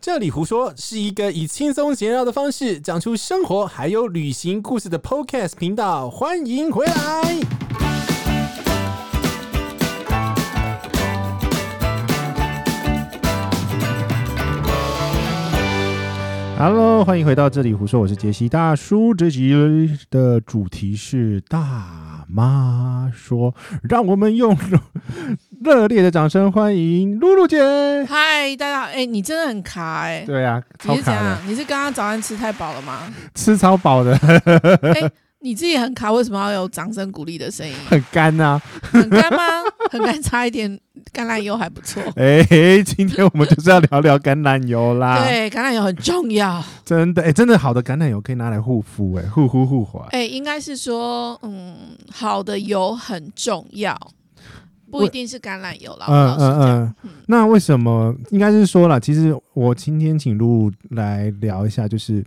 这里胡说是一个以轻松闲聊的方式讲出生活还有旅行故事的 Podcast 频道，欢迎回来。Hello，欢迎回到这里胡说，我是杰西大叔。这集的主题是大妈说，让我们用。热烈的掌声欢迎露露姐！嗨，大家好！哎、欸，你真的很卡哎、欸！对啊，超卡。你是怎样？你是刚刚早餐吃太饱了吗？吃超饱的。哎、欸，你自己很卡，为什么要有掌声鼓励的声音？很干啊！很干吗？很干，差一点橄榄油还不错。哎、欸，今天我们就是要聊聊橄榄油啦。对，橄榄油很重要。真的，哎、欸，真的好的橄榄油可以拿来护肤，哎，护肤护滑。哎，应该是说，嗯，好的油很重要。不一定是橄榄油啦，嗯嗯嗯。那为什么？应该是说了，其实我今天请露露来聊一下，就是。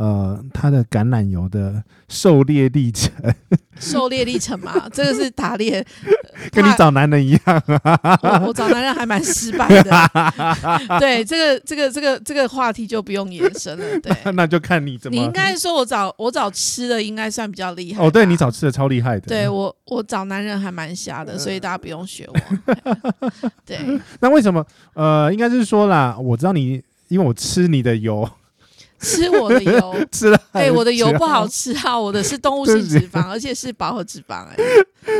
呃，他的橄榄油的狩猎历程，狩猎历程嘛，这个是打猎，跟你找男人一样啊。我，我找男人还蛮失败的。对，这个这个这个这个话题就不用延伸了。对，那，那就看你怎么。你应该说我找我找吃的应该算比较厉害。哦，对，你找吃的超厉害的。对我我找男人还蛮瞎的，所以大家不用学我。对，那为什么？呃，应该是说啦，我知道你，因为我吃你的油。吃我的油，吃了，哎，我的油不好吃啊！我的是动物性脂肪，而且是饱和脂肪，哎，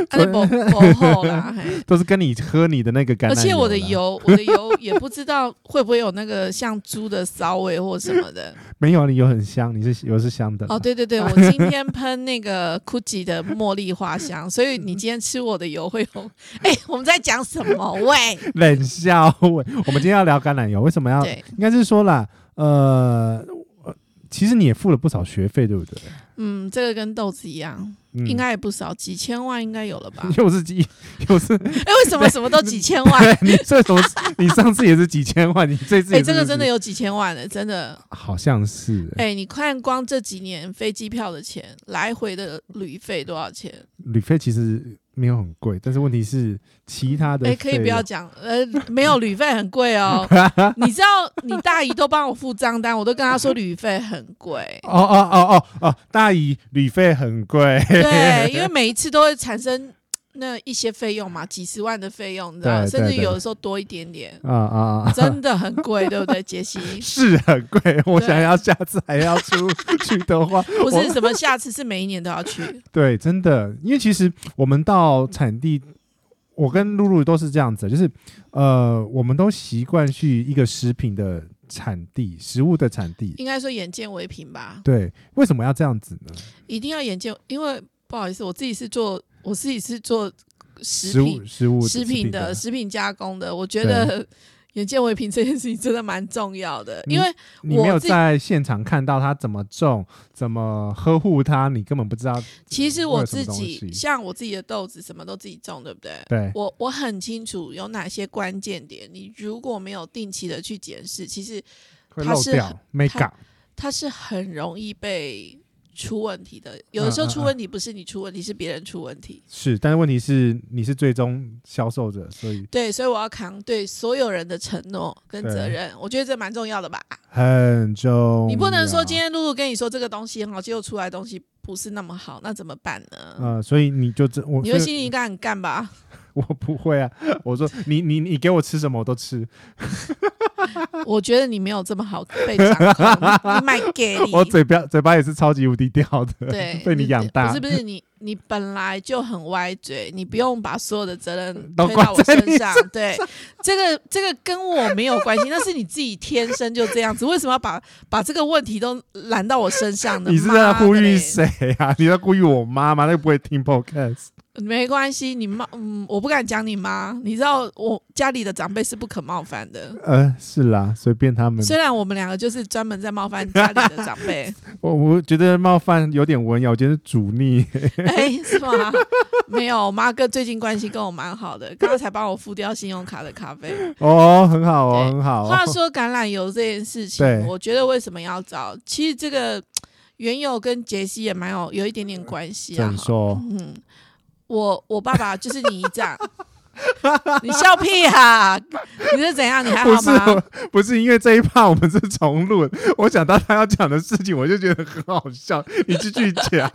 它不不厚啦，都是跟你喝你的那个橄榄油。而且我的油，我的油 也不知道会不会有那个像猪的骚味或什么的。没有，你油很香，你是油是香的。哦，对对对，我今天喷那个 Gucci 的茉莉花香，所以你今天吃我的油会有。哎，我们在讲什么？喂，冷笑喂，我们今天要聊橄榄油，为什么要？应该是说啦，呃。其实你也付了不少学费，对不对？嗯，这个跟豆子一样，嗯、应该也不少，几千万应该有了吧？又是几，又是 哎，为什么什么都几千万？你这什么？你上次也是几千万，你这次哎，这个真的有几千万的，真的好像是哎。你看，光这几年飞机票的钱，来回的旅费多少钱？旅费其实。没有很贵，但是问题是其他的。哎，可以不要讲，呃，没有旅费很贵哦。你知道，你大姨都帮我付账单，我都跟她说旅费很贵。哦哦哦哦哦，大姨旅费很贵。对，因为每一次都会产生。那一些费用嘛，几十万的费用，你知道，甚至有的时候多一点点，啊啊，真的很贵，对不对，杰西？是很贵，我想要下次还要出去的话，不是什么下次，是每一年都要去。对，真的，因为其实我们到产地，我跟露露都是这样子，就是呃，我们都习惯去一个食品的产地，食物的产地，应该说眼见为凭吧？对，为什么要这样子呢？一定要眼见，因为不好意思，我自己是做。我自己是做食品、食物、食品的食品加工的。我觉得眼见为凭这件事情真的蛮重要的，因为你没有在现场看到他怎么种、怎么呵护它，你根本不知道。其实我自己像我自己的豆子，什么都自己种，对不对？对，我我很清楚有哪些关键点，你如果没有定期的去检视，其实它是它，它是很容易被。出问题的，有的时候出问题不是你出问题，是别人出问题。是，但是问题是你是最终销售者，所以对，所以我要扛对所有人的承诺跟责任。我觉得这蛮重要的吧？很重要。你不能说今天露露跟你说这个东西很好，结果出来东西不是那么好，那怎么办呢？嗯，所以你就这，我你会心里应该很干吧？我不会啊，我说你你你给我吃什么我都吃。我觉得你没有这么好被掌控，你卖给 你。我嘴巴嘴巴也是超级无敌屌的，对，被你养大。不是不是你。你本来就很歪嘴，你不用把所有的责任推到我身上。对，这个这个跟我没有关系，那是你自己天生就这样子。为什么要把把这个问题都揽到我身上呢？你是在呼吁谁啊？你在呼吁我妈吗？那个不会听 podcast。没关系，你妈，嗯，我不敢讲你妈。你知道我家里的长辈是不可冒犯的。呃，是啦，随便他们。虽然我们两个就是专门在冒犯家里的长辈。我我觉得冒犯有点文雅，我觉得是忤逆。哎，是吗？没有，我妈哥最近关系跟我蛮好的，刚刚才帮我付掉信用卡的咖啡。哦，很好哦，很好哦。话说橄榄油这件事情，我觉得为什么要找？其实这个缘由跟杰西也蛮有有一点点关系啊。怎么说？嗯。我我爸爸就是你姨丈，你笑屁哈、啊！你是怎样？你还好吗？不是，不是因为这一趴我们是重录，我想到他要讲的事情，我就觉得很好笑。你继续讲，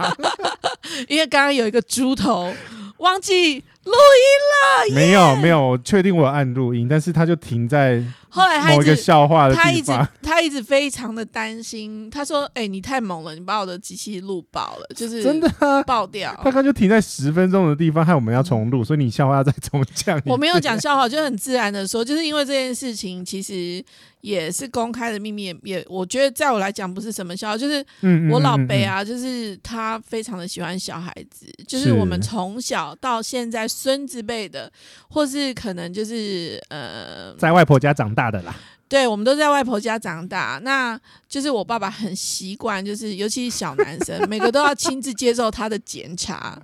因为刚刚有一个猪头忘记录音了。没有，没有，我确定我有按录音，但是他就停在。后来他一直某一个笑话的地方，他一直他一直非常的担心。他说：“哎、欸，你太猛了，你把我的机器录爆了，就是真的爆掉。”他刚就停在十分钟的地方，害我们要重录，所以你笑话要再重讲。我没有讲笑话，就很自然的说，就是因为这件事情其实也是公开的秘密，也，也我觉得在我来讲不是什么笑话，就是我老伯啊，就是他非常的喜欢小孩子，就是我们从小到现在孙子辈的，或是可能就是呃，在外婆家长大。的啦，对，我们都在外婆家长大，那就是我爸爸很习惯，就是尤其是小男生，每个都要亲自接受他的检查，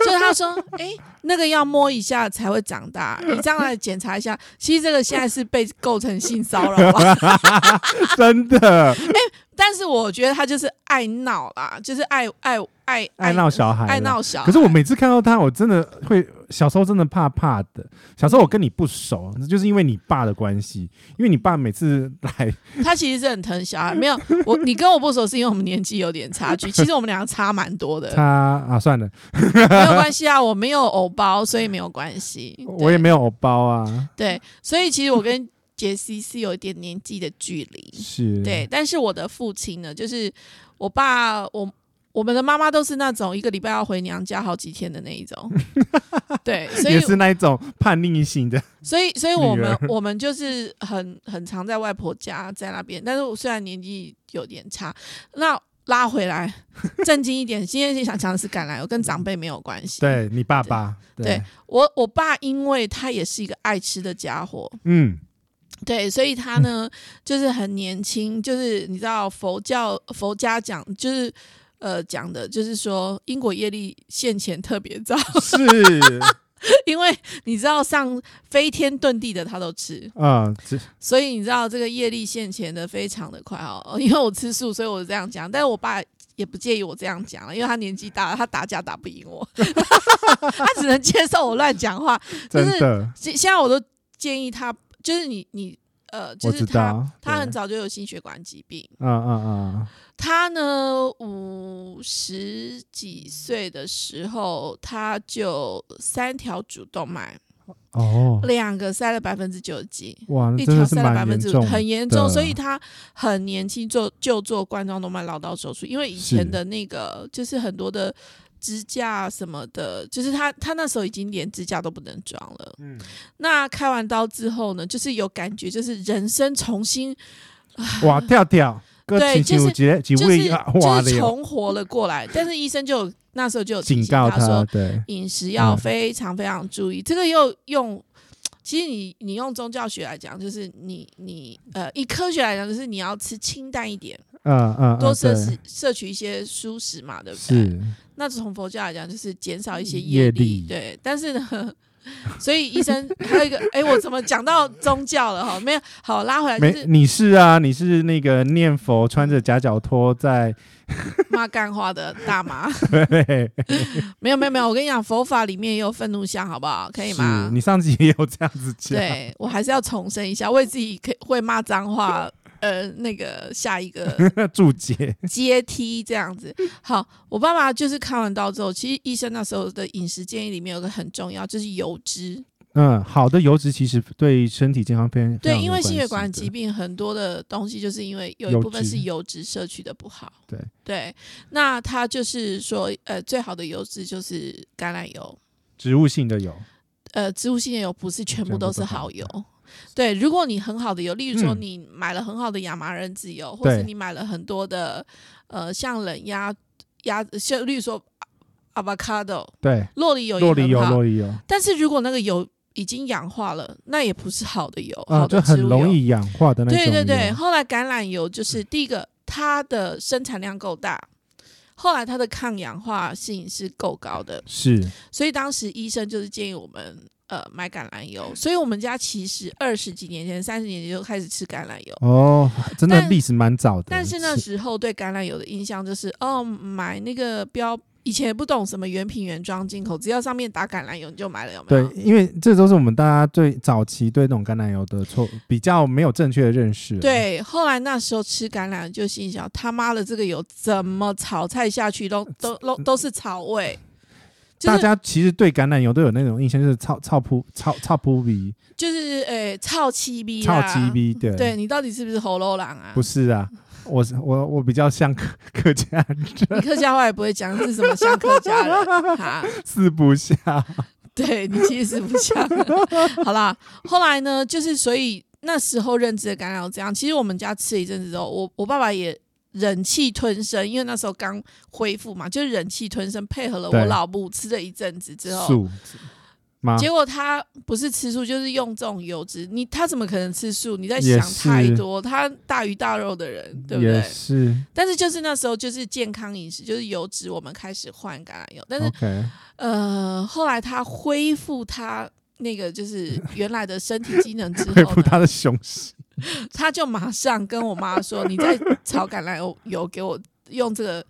就是他说，哎，那个要摸一下才会长大，你这样来检查一下，其实这个现在是被构成性骚扰，真的，哎，但是我觉得他就是爱闹啦，就是爱爱。爱爱闹小孩，爱闹小孩。可是我每次看到他，我真的会小时候真的怕怕的。小时候我跟你不熟，就是因为你爸的关系，因为你爸每次来，他其实是很疼小孩。没有我，你跟我不熟是因为我们年纪有点差距。其实我们两个差蛮多的。差啊，算了，没有关系啊，我没有偶包，所以没有关系。我也没有偶包啊。对，所以其实我跟杰西是有一点年纪的距离。是，对。但是我的父亲呢，就是我爸，我。我们的妈妈都是那种一个礼拜要回娘家好几天的那一种，对，所以也是那一种叛逆型的。所以，所以我们 我们就是很很常在外婆家在那边，但是我虽然年纪有点差，那拉回来正经一点，今天想讲的是橄榄油跟长辈没有关系。对你爸爸，对，对我我爸，因为他也是一个爱吃的家伙，嗯，对，所以他呢就是很年轻，就是你知道佛教佛家讲就是。呃，讲的就是说，因果业力现前特别早，是 因为你知道上飞天遁地的他都吃啊，所以你知道这个业力现前的非常的快哦。因为我吃素，所以我这样讲，但是我爸也不介意我这样讲了，因为他年纪大了，他打架打不赢我，他只能接受我乱讲话。就是，现现在我都建议他，就是你你。呃，就是他，他很早就有心血管疾病。嗯嗯嗯。他呢，五十几岁的时候，他就三条主动脉，哦，两个塞了百分之九十几，哇，一条塞了百分之五，很严重，所以他很年轻做就做冠状动脉绕道手术，因为以前的那个是就是很多的。支架什么的，就是他，他那时候已经连支架都不能装了。嗯，那开完刀之后呢，就是有感觉，就是人生重新哇跳跳，对，就是就是就是重活了过来。但是医生就那时候就警告他说，对，饮食要非常非常注意。嗯、这个又用，其实你你用宗教学来讲，就是你你呃，以科学来讲，就是你要吃清淡一点。嗯嗯，多摄取摄取一些蔬食嘛，对不对？是。那从佛教来讲，就是减少一些业力，对。但是呢，所以医生还有一个，哎，我怎么讲到宗教了哈？没有，好拉回来，就是你是啊，你是那个念佛穿着夹脚拖在 骂干话的大妈。没有没有没有，我跟你讲，佛法里面也有愤怒相，好不好？可以吗？你上集也有这样子讲。对，我还是要重申一下，为自己可以会骂脏话。呃，那个下一个 注解阶梯这样子。好，我爸爸就是看完刀之后，其实医生那时候的饮食建议里面有个很重要，就是油脂。嗯，好的油脂其实对身体健康非常对，因为心血管疾病很多的东西，就是因为有一部分是油脂摄取的不好。对对，那他就是说，呃，最好的油脂就是橄榄油，植物性的油。呃，植物性的油不是全部都是好油。对，如果你很好的油，例如说你买了很好的亚麻仁籽油，嗯、或者你买了很多的呃，像冷压压，像例如说 avocado，对，洛梨油，洛梨油，洛梨油。但是如果那个油已经氧化了，那也不是好的油，啊、好的就很容易氧化的那种。对对对，后来橄榄油就是第一个，它的生产量够大，后来它的抗氧化性是够高的，是。所以当时医生就是建议我们。呃，买橄榄油，所以我们家其实二十几年前、三十年前就开始吃橄榄油。哦，真的历史蛮早的。但是那时候对橄榄油的印象就是，哦，买那个标以前也不懂什么原品原装进口，只要上面打橄榄油你就买了，有没有？对，因为这都是我们大家最早期对那种橄榄油的错比较没有正确的认识。对，后来那时候吃橄榄就心想，他妈的这个油怎么炒菜下去都都都都是草味。大家其实对橄榄油都有那种印象，就是超超扑超超扑鼻，就是诶超气逼，超气逼。对，对你到底是不是喉咙狼啊？不是啊。我我我比较像客 客家人，你客家话也不会讲是什么像客家人哈，四不像，对你其实是不像。好啦，后来呢，就是所以那时候认知的橄榄油这样，其实我们家吃了一阵子之后，我我爸爸也忍气吞声，因为那时候刚恢复嘛，就是忍气吞声，配合了我老母吃了一阵子之后。结果他不是吃素，就是用这种油脂。你他怎么可能吃素？你在想太多。他大鱼大肉的人，对不对？是。但是就是那时候就是健康饮食，就是油脂，我们开始换橄榄油。但是，okay. 呃，后来他恢复他那个就是原来的身体机能之 后，恢复他的雄性，他就马上跟我妈说：“你在炒橄榄油油给我用这个。”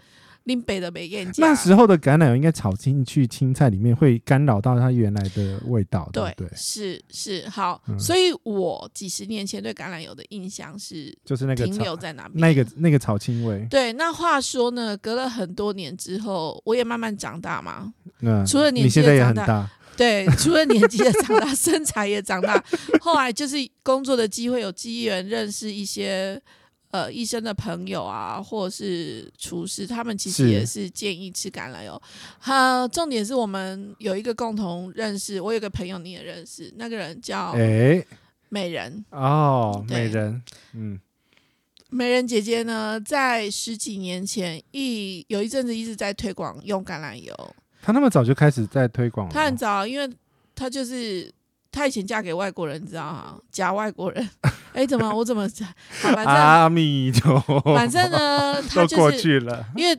林北的美艳那时候的橄榄油应该炒进去青菜里面，会干扰到它原来的味道，对对？是是好、嗯，所以我几十年前对橄榄油的印象是，就是那个停留在哪边？那个那个草青味。对，那话说呢，隔了很多年之后，我也慢慢长大嘛。嗯，除了年纪也长大，大，对，除了年纪的长大，身材也长大。后来就是工作的机会，有机缘认识一些。呃，医生的朋友啊，或者是厨师，他们其实也是建议吃橄榄油。哈，重点是我们有一个共同认识，我有个朋友你也认识，那个人叫美人、欸、哦，美人，嗯，美人姐姐呢，在十几年前一有一阵子一直在推广用橄榄油。她那么早就开始在推广了？她很早，因为他就是。她以前嫁给外国人，你知道吗？假外国人，哎、欸，怎么我怎么 讲？阿弥陀佛，反正呢，她就是过去了，因为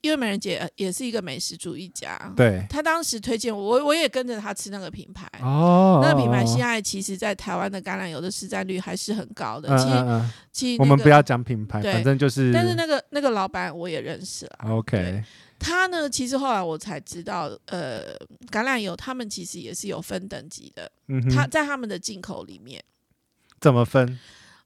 因为美人姐也是一个美食主义家，对，她当时推荐我，我我也跟着她吃那个品牌哦，那个品牌现在其实，在台湾的橄榄油的市占率还是很高的。其实，嗯嗯嗯其实、那个、我们不要讲品牌，反正就是，但是那个那个老板我也认识了，OK。他呢，其实后来我才知道，呃，橄榄油他们其实也是有分等级的。嗯，他在他们的进口里面怎么分？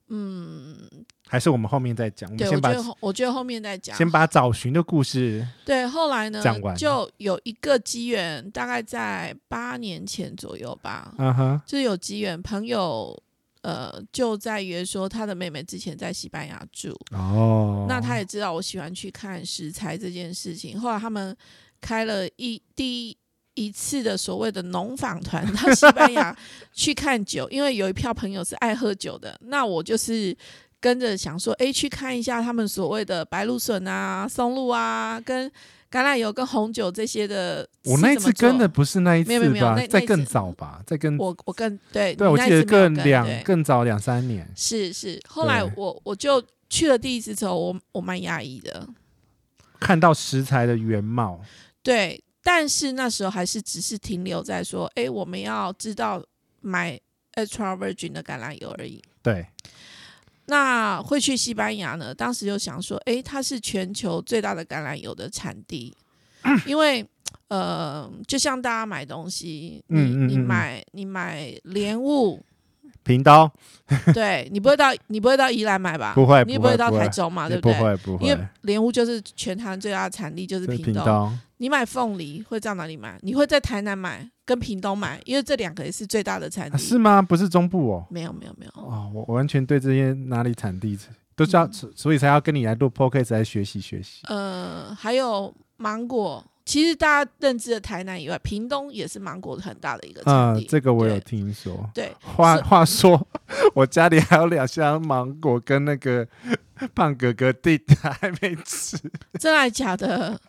嗯，还是我们后面再讲。对，我觉得我觉得后面再讲。先把找寻的故事。对，后来呢，讲完就有一个机缘，大概在八年前左右吧。嗯哼，就是有机缘朋友。呃，就在于说他的妹妹之前在西班牙住哦，那他也知道我喜欢去看食材这件事情。后来他们开了一第一一次的所谓的农访团到西班牙去看酒，因为有一票朋友是爱喝酒的，那我就是跟着想说，哎，去看一下他们所谓的白芦笋啊、松露啊，跟。橄榄油跟红酒这些的，我那一次跟的不是那一次吧？没有没有没有，那，再更早吧，再跟我我更对对，我记得更两更早两三年。是是，后来我我就去了第一次之后，我我蛮压抑的，看到食材的原貌。对，但是那时候还是只是停留在说，哎，我们要知道买 extra virgin 的橄榄油而已。对。那会去西班牙呢？当时就想说，诶，它是全球最大的橄榄油的产地，因为呃，就像大家买东西，你嗯嗯嗯你买你买莲雾。平刀，对你不会到，你不会到宜兰买吧？不会，你也不会到台中嘛？对不对？不会，不会。因为莲雾就是全台最大的产地，就是平刀。你买凤梨会在哪里买？你会在台南买，跟屏东买，因为这两个也是最大的产地。是吗？不是中部哦。没有，没有，没有。哦，我完全对这些哪里产地都知道，所以才要跟你来录 podcast 来学习学习。呃，还有芒果。其实大家认知的台南以外，屏东也是芒果很大的一个产地。嗯，这个我有听说。对，话话说，我家里还有两箱芒果跟那个胖哥哥弟还没吃。真的假的？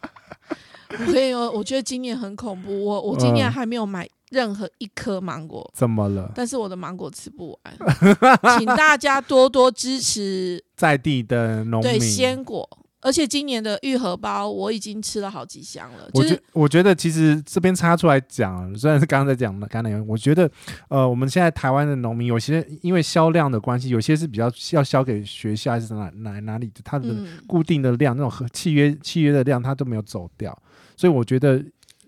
我跟你说，我觉得今年很恐怖。我我今年还没有买任何一颗芒果。怎么了？但是我的芒果吃不完，请大家多多支持在地的农民。对，鲜果。而且今年的玉荷包我已经吃了好几箱了。我觉我觉得其实这边插出来讲，虽然是刚刚在讲的橄榄油，我觉得呃，我们现在台湾的农民有些因为销量的关系，有些是比较要销给学校还是哪哪哪里的，它的固定的量那种契约契约的量它都没有走掉，所以我觉得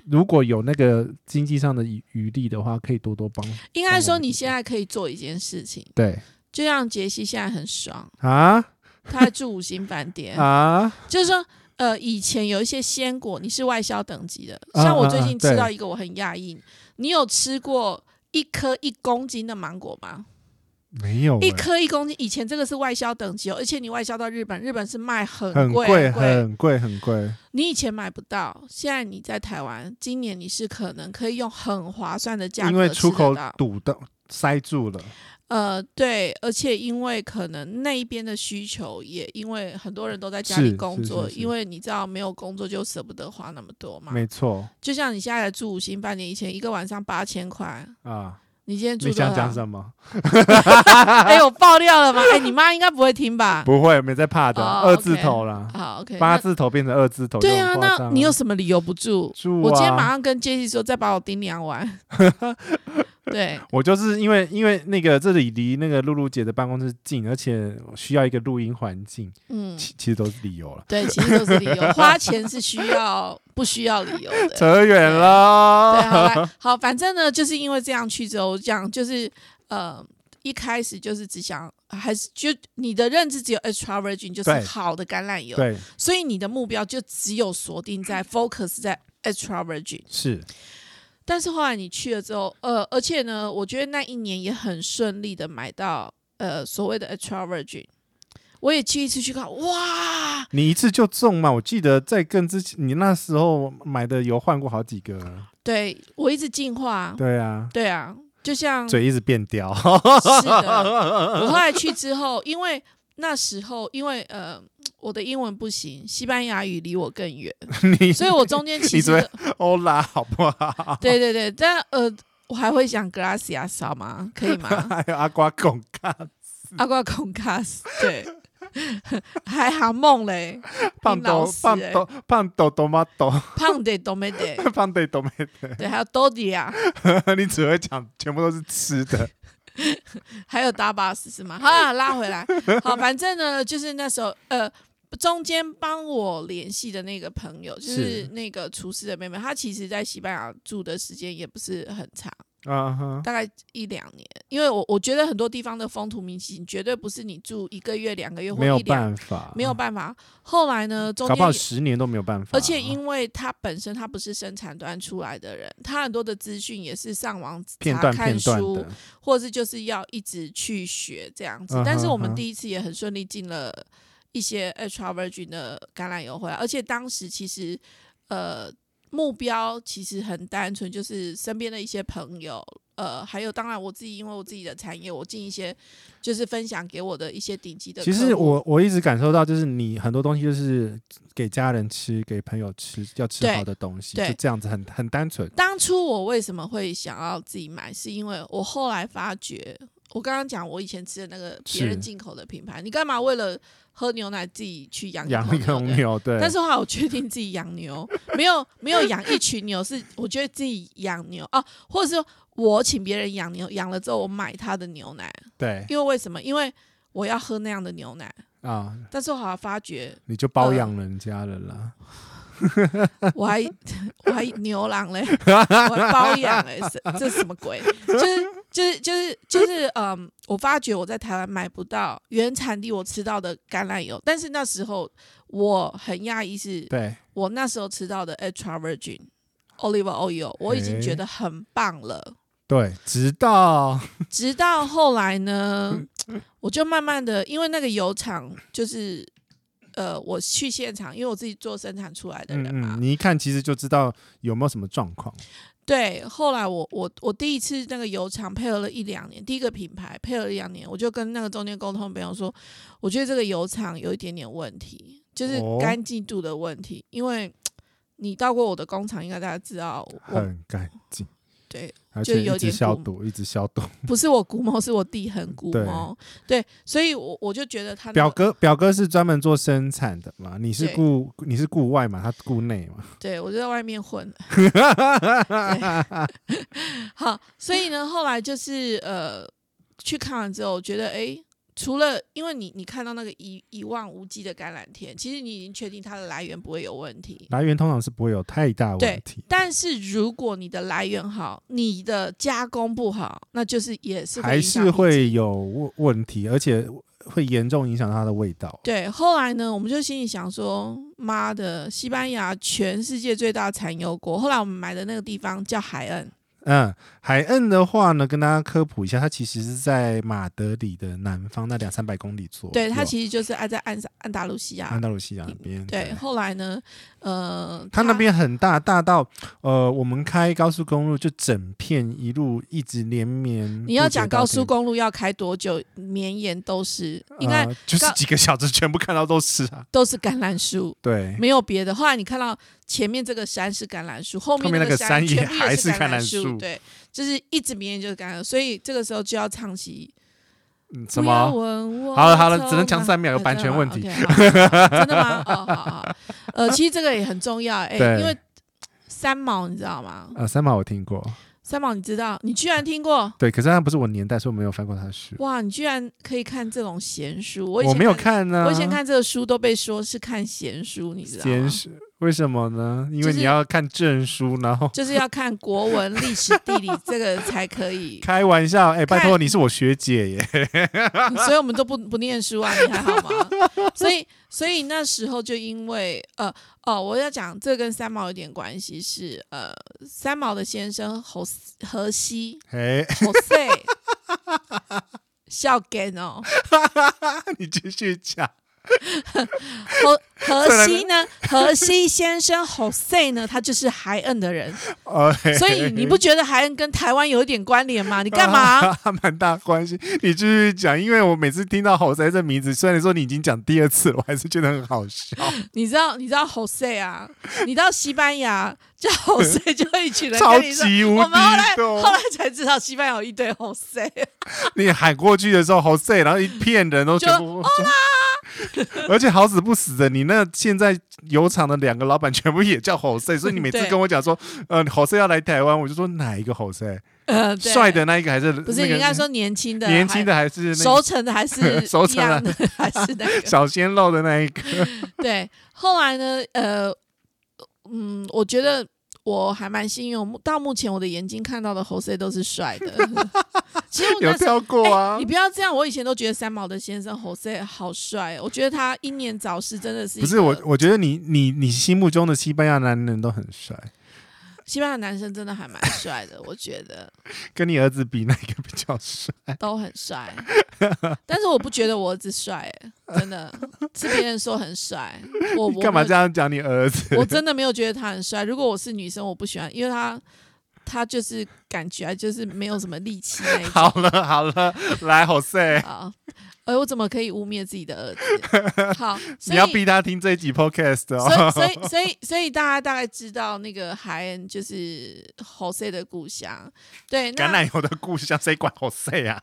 如果有那个经济上的余力的话，可以多多帮。应该说你现在可以做一件事情，对，就像杰西现在很爽啊，他还住五星饭店啊，就是说。呃，以前有一些鲜果，你是外销等级的。像我最近吃到一个，我很讶异。你有吃过一颗一公斤的芒果吗？没有。一颗一公斤，以前这个是外销等级哦，而且你外销到日本，日本是卖很贵，很贵，很贵，很贵。你以前买不到，现在你在台湾，今年你是可能可以用很划算的价格，因为出口堵的塞住了。呃，对，而且因为可能那一边的需求也因为很多人都在家里工作，因为你知道没有工作就舍不得花那么多嘛。没错，就像你现在住五星饭店，以前一个晚上八千块啊，你今天住你想讲什么？哎，我爆料了吗？哎，你妈应该不会听吧？不会，没在怕的，二字头啦。好，OK，八字头变成二字头。对啊，那你有什么理由不住？住，我今天马上跟杰西说，再把我盯两晚。对，我就是因为因为那个这里离那个露露姐的办公室近，而且需要一个录音环境，嗯，其其实都是理由了。对，其实都是理由，花钱是需要不需要理由的。扯远了。对，好来，好，反正呢，就是因为这样去之后，这样就是呃，一开始就是只想还是就你的认知只有 extra virgin 就是好的橄榄油，对，所以你的目标就只有锁定在 focus 在 extra virgin 是。但是后来你去了之后，呃，而且呢，我觉得那一年也很顺利的买到呃所谓的 Extra Virgin，我也去一次去看，哇！你一次就中嘛？我记得在更之前，你那时候买的油换过好几个。对，我一直进化。对啊，对啊，就像嘴一直变刁。是的，我后来去之后，因为那时候因为呃。我的英文不行，西班牙语离我更远，所以我中间其实欧拉好不好？对对对，但呃，我还会讲 gracias 好吗？可以吗？还有阿瓜孔卡斯，阿瓜孔卡斯，对，还好梦嘞，胖豆胖豆胖豆多玛豆，胖的多没得，胖的多没得，对，还有多迪啊，你只会讲，全部都是吃的。还有搭巴士是吗？好啦，拉回来。好，反正呢，就是那时候，呃，中间帮我联系的那个朋友，就是那个厨师的妹妹，她其实在西班牙住的时间也不是很长。大概一两年，因为我我觉得很多地方的风土民情绝对不是你住一个月、两个月或一两，没有办法，没有办法。后来呢，中间搞不好十年都没有办法。而且因为他本身他不是生产端出来的人，他很多的资讯也是上网查看书，或者是就是要一直去学这样子。但是我们第一次也很顺利进了一些 extra virgin 的橄榄油回来，而且当时其实呃。目标其实很单纯，就是身边的一些朋友，呃，还有当然我自己，因为我自己的产业，我进一些就是分享给我的一些顶级的。其实我我一直感受到，就是你很多东西就是给家人吃，给朋友吃，要吃好的东西，就这样子很很单纯。当初我为什么会想要自己买，是因为我后来发觉。我刚刚讲我以前吃的那个别人进口的品牌，你干嘛为了喝牛奶自己去养养一头牛？对。但是后来我确定自己养牛，没有没有养一群牛，是我觉得自己养牛啊，或者说我请别人养牛，养了之后我买他的牛奶。对。因为为什么？因为我要喝那样的牛奶啊。但是我好像发觉你就包养人家了啦。我还我还牛郎嘞，我还包养嘞，这是什么鬼？就是。就是就是就是，嗯，我发觉我在台湾买不到原产地我吃到的橄榄油，但是那时候我很讶异，是对我那时候吃到的 extra virgin olive oil，我已经觉得很棒了。对，直到直到后来呢，我就慢慢的，因为那个油厂就是，呃，我去现场，因为我自己做生产出来的人嘛，嗯嗯，你一看其实就知道有没有什么状况。对，后来我我我第一次那个油厂配合了一两年，第一个品牌配合了一两年，我就跟那个中间沟通的朋友说，我觉得这个油厂有一点点问题，就是干净度的问题，哦、因为你到过我的工厂，应该大家知道我很干净。对，就有点消毒，一直消毒。不是我估摸，是我弟很估摸。对，所以我我就觉得他表哥表哥是专门做生产的嘛，你是顾你是顾外嘛，他顾内嘛。对，我就在外面混。好，所以呢，后来就是呃，去看完之后，我觉得哎，除了因为你你看到那个一一望无际的橄榄田，其实你已经确定它的来源不会有问题。来源通常是不会有太大问题。但是如果你的来源好，你的加工不好，那就是也是还是会有问问题，而且会严重影响它的味道。对，后来呢，我们就心里想说，妈的，西班牙全世界最大产油国。后来我们买的那个地方叫海恩。嗯，海岸的话呢，跟大家科普一下，它其实是在马德里的南方，那两三百公里左右。对，它其实就是挨在安安达卢西亚，安达鲁西亚那边。对，对，后来呢，呃，它那边很大，大到呃，我们开高速公路就整片一路一直连绵。你要讲高速公路要开多久，绵延都是应该、呃、就是几个小时，全部看到都是啊，都是橄榄树，对，没有别的。后来你看到。前面这个山是橄榄树，后面那个山也还是橄榄树，对，就是一直绵延就是橄榄，所以这个时候就要唱起。嗯，什么？好了好了，只能讲三秒，有版权问题。真的吗？哦，好好。呃，其实这个也很重要，哎，因为三毛你知道吗？呃，三毛我听过。三毛，你知道？你居然听过？对，可是那不是我年代，所以我没有翻过他的书。哇，你居然可以看这种闲书？我以前我没有看呢、啊。我以前看这个书都被说是看闲书，你知道吗？闲书。为什么呢？因为你要看证书，然后就是要看国文、历史、地理，这个才可以。开玩笑，哎、欸，拜托，你是我学姐耶，所以我们都不不念书啊，你还好吗？所以，所以那时候就因为呃哦，我要讲这跟三毛有点关系，是呃三毛的先生荷荷西，哎，荷西，笑梗哦，你继续讲。荷荷西呢？何西先生 Jose 呢？他就是海恩的人，okay, 所以你不觉得海恩跟台湾有一点关联吗？你干嘛？蛮大关系。你继续讲，因为我每次听到 Jose 这名字，虽然说你已经讲第二次了，我还是觉得很好笑。你知道？你知道 Jose 啊？你到西班牙叫 Jose 就会一群人跟你说，超级无敌。我们后来后来才知道西班牙有一堆 Jose。你喊过去的时候 Jose，然后一片人都全部。而且好死不死的，你那现在油厂的两个老板全部也叫 Jose，所以你每次跟我讲说，呃，Jose 要来台湾，我就说哪一个 Jose？呃，帅的那一个还是不是？你应该说年轻的，年轻的还是熟成的还是 熟成的还是那个小鲜肉的那一个？对，后来呢？呃，嗯，我觉得。我还蛮幸运，到目前我的眼睛看到的 Jose 都是帅的。其实我有跳过啊、欸，你不要这样。我以前都觉得三毛的先生 Jose 好帅，我觉得他英年早逝真的是。不是我，我觉得你你你心目中的西班牙男人都很帅。西班牙男生真的还蛮帅的，我觉得。跟你儿子比，哪个比较帅？都很帅，但是我不觉得我儿子帅，哎，真的是别人说很帅。我干嘛这样讲你儿子？我真的没有觉得他很帅。如果我是女生，我不喜欢，因为他他就是感觉就是没有什么力气那一种。好了好了，来，Jose。好。哎，我怎么可以污蔑自己的儿子？好，你要逼他听这一集 podcast 哦。所以，所以，所以，所以大家大概知道那个海恩就是 Jose 的故乡。对，橄榄油的故乡，谁管 Jose 啊？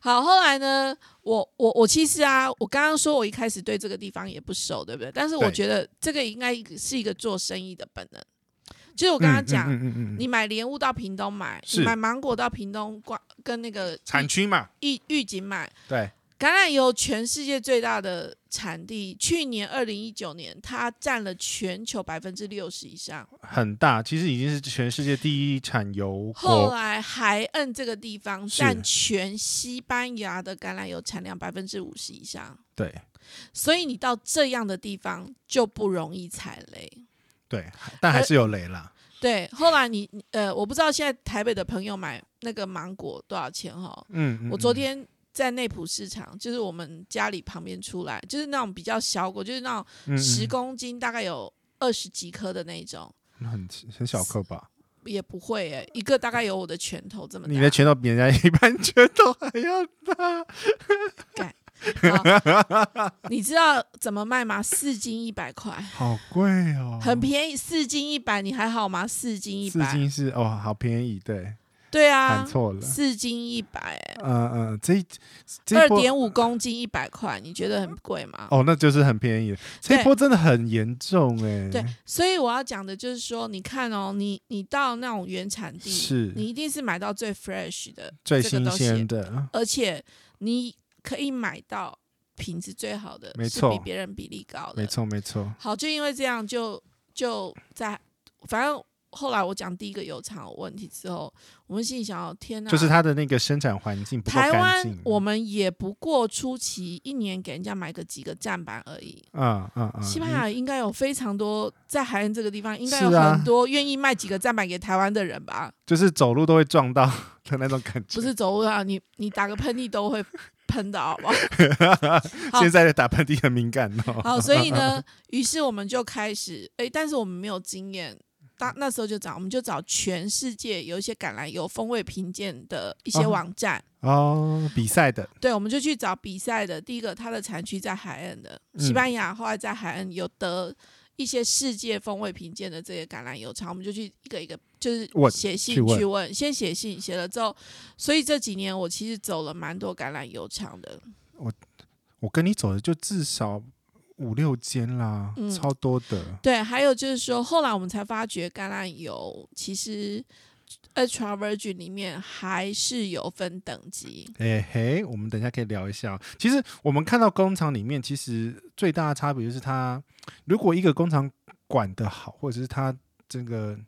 好，后来呢？我，我，我其实啊，我刚刚说我一开始对这个地方也不熟，对不对？但是我觉得这个应该是一个做生意的本能。就是我跟他讲，你买莲雾到屏东买，你买芒果到屏东挂跟那个产区嘛，预预警买。对，橄榄油全世界最大的产地，去年二零一九年，它占了全球百分之六十以上，很大。其实已经是全世界第一产油。后来海恩这个地方占全西班牙的橄榄油产量百分之五十以上。对，所以你到这样的地方就不容易踩雷。对，但还是有雷啦。对，后来你呃，我不知道现在台北的朋友买那个芒果多少钱哈？嗯，嗯，我昨天在内埔市场，就是我们家里旁边出来，就是那种比较小果，就是那种十公斤大概有二十几颗的那种，很很小颗吧？也不会诶，一个大概有我的拳头这么大。你的拳头比人家 一般拳头还要大。你知道怎么卖吗？四斤一百块，好贵哦，很便宜。四斤一百，你还好吗？四斤一百，四斤是哦，好便宜，对，对啊，看错了，四斤一百，嗯嗯，这二点五公斤一百块，你觉得很贵吗？哦，那就是很便宜，这一波真的很严重哎。对，所以我要讲的就是说，你看哦，你你到那种原产地，是，你一定是买到最 fresh 的、最新鲜的，而且你。可以买到品质最好的，没错，是比别人比例高的，没错没错。好，就因为这样就，就就在反正。后来我讲第一个油厂有问题之后，我们心里想：天哪！就是它的那个生产环境不够干净。台湾我们也不过初期一年给人家买个几个站板而已。嗯嗯嗯。西班牙应该有非常多在海岸这个地方，应该有很多愿意卖几个站板给台湾的人吧？就是走路都会撞到的那种感觉。不是走路啊，你你打个喷嚏都会喷的，好不好？现在的打喷嚏很敏感哦。好，所以呢，于是我们就开始，哎，但是我们没有经验。当那时候就找，我们就找全世界有一些橄榄油风味评鉴的一些网站哦，哦，比赛的。对，我们就去找比赛的。第一个，它的产区在海岸的西班牙，后来在海岸有得一些世界风味评鉴的这些橄榄油厂，我们就去一个一个就是写信去问，去问先写信，写了之后，所以这几年我其实走了蛮多橄榄油厂的。我我跟你走的就至少。五六间啦，嗯，超多的。对，还有就是说，后来我们才发觉，橄榄油其实 extra virgin 里面还是有分等级。哎嘿，我们等一下可以聊一下。其实我们看到工厂里面，其实最大的差别就是它，如果一个工厂管得好，或者是它这个。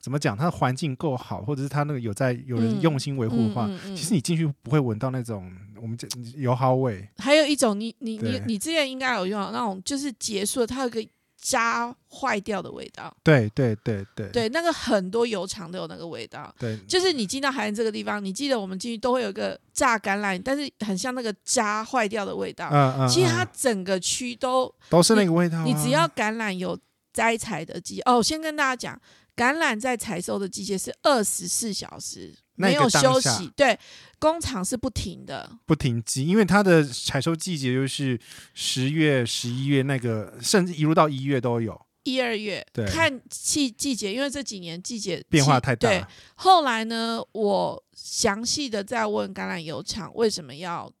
怎么讲？它的环境够好，或者是它那个有在有人用心维护的话，嗯嗯嗯嗯、其实你进去不会闻到那种我们这油耗味。还有一种你，你你你你之前应该有用那种，就是结束了它有个渣坏掉的味道。对对对对对，那个很多油厂都有那个味道。对，就是你进到海南这个地方，你记得我们进去都会有一个榨橄榄，但是很像那个渣坏掉的味道。嗯嗯。其实它整个区都都是那个味道、啊你。你只要橄榄有摘采的季哦，我先跟大家讲。橄榄在采收的季节是二十四小时没有休息，对，工厂是不停的，不停机，因为它的采收季节就是十月、十一月，那个甚至一路到一月都有，一二月，对，看季季节，因为这几年季节变化太大。对，后来呢，我详细的在问橄榄油厂为什么要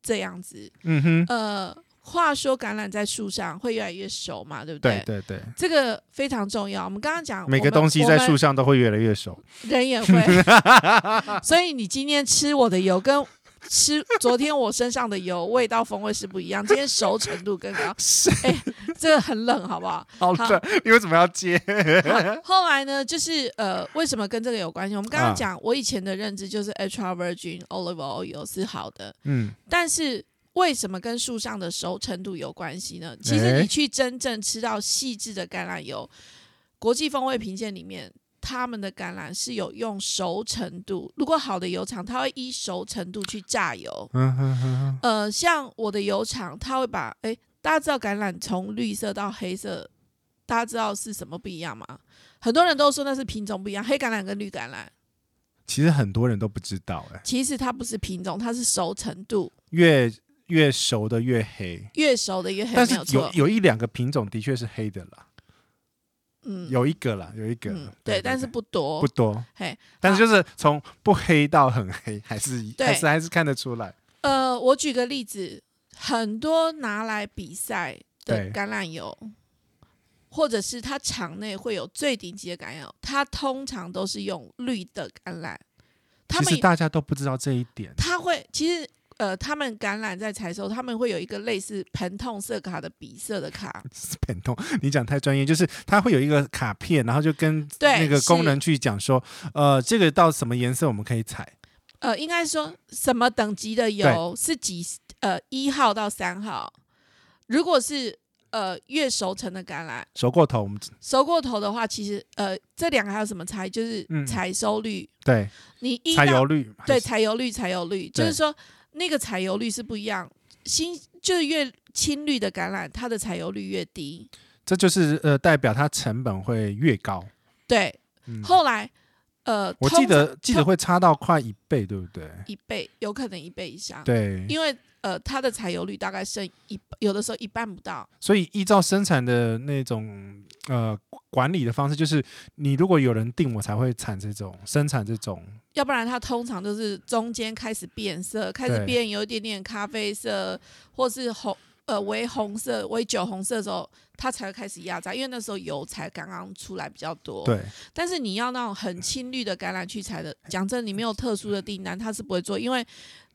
这样子，嗯哼，呃。话说橄榄在树上会越来越熟嘛，对不对？对对对，这个非常重要。我们刚刚讲，每个东西在树上都会越来越熟，人也会。所以你今天吃我的油跟吃昨天我身上的油味道风味是不一样，今天熟程度更高。哎，这个很冷，好不好？好冷，你为什么要接？后来呢，就是呃，为什么跟这个有关系？我们刚刚讲，我以前的认知就是 extra virgin olive oil 是好的，嗯，但是。为什么跟树上的熟程度有关系呢？其实你去真正吃到细致的橄榄油，国际风味评鉴里面，他们的橄榄是有用熟程度。如果好的油厂，它会依熟程度去榨油。呃，像我的油厂，它会把诶，大家知道橄榄从绿色到黑色，大家知道是什么不一样吗？很多人都说那是品种不一样，黑橄榄跟绿橄榄。其实很多人都不知道，哎，其实它不是品种，它是熟程度。越越熟的越黑，越熟的越黑。但是有有一两个品种的确是黑的啦，嗯，有一个啦，有一个，嗯、对，对，对，但是不多，不多，嘿。但是就是从不黑到很黑，还是还是还是看得出来。呃，我举个例子，很多拿来比赛的橄榄油，或者是它场内会有最顶级的橄榄油，它通常都是用绿的橄榄。他们其实大家都不知道这一点，他会其实。呃，他们橄榄在采收，他们会有一个类似盆痛色卡的比色的卡。盆痛，你讲太专业，就是它会有一个卡片，然后就跟那个工人去讲说，呃，这个到什么颜色我们可以采。呃，应该说什么等级的油是几呃一号到三号？如果是呃越熟成的橄榄，熟过头，我们熟过头的话，其实呃这两个还有什么差异？就是采收率。嗯、对，你一采油率，对，采油率，采油率，就是说。那个采油率是不一样，新就是越青绿的橄榄，它的采油率越低，这就是呃代表它成本会越高。对，嗯、后来呃，我记得记得会差到快一倍，对不对？一倍有可能一倍以上。对，因为呃它的采油率大概剩一，有的时候一半不到。所以依照生产的那种呃管理的方式，就是你如果有人定，我才会产这种生产这种。要不然它通常都是中间开始变色，开始变有一点点咖啡色，或是红呃微红色、微酒红色的时候，它才会开始压榨，因为那时候油才刚刚出来比较多。对。但是你要那种很青绿的橄榄去采的，讲真，你没有特殊的订单，它是不会做，因为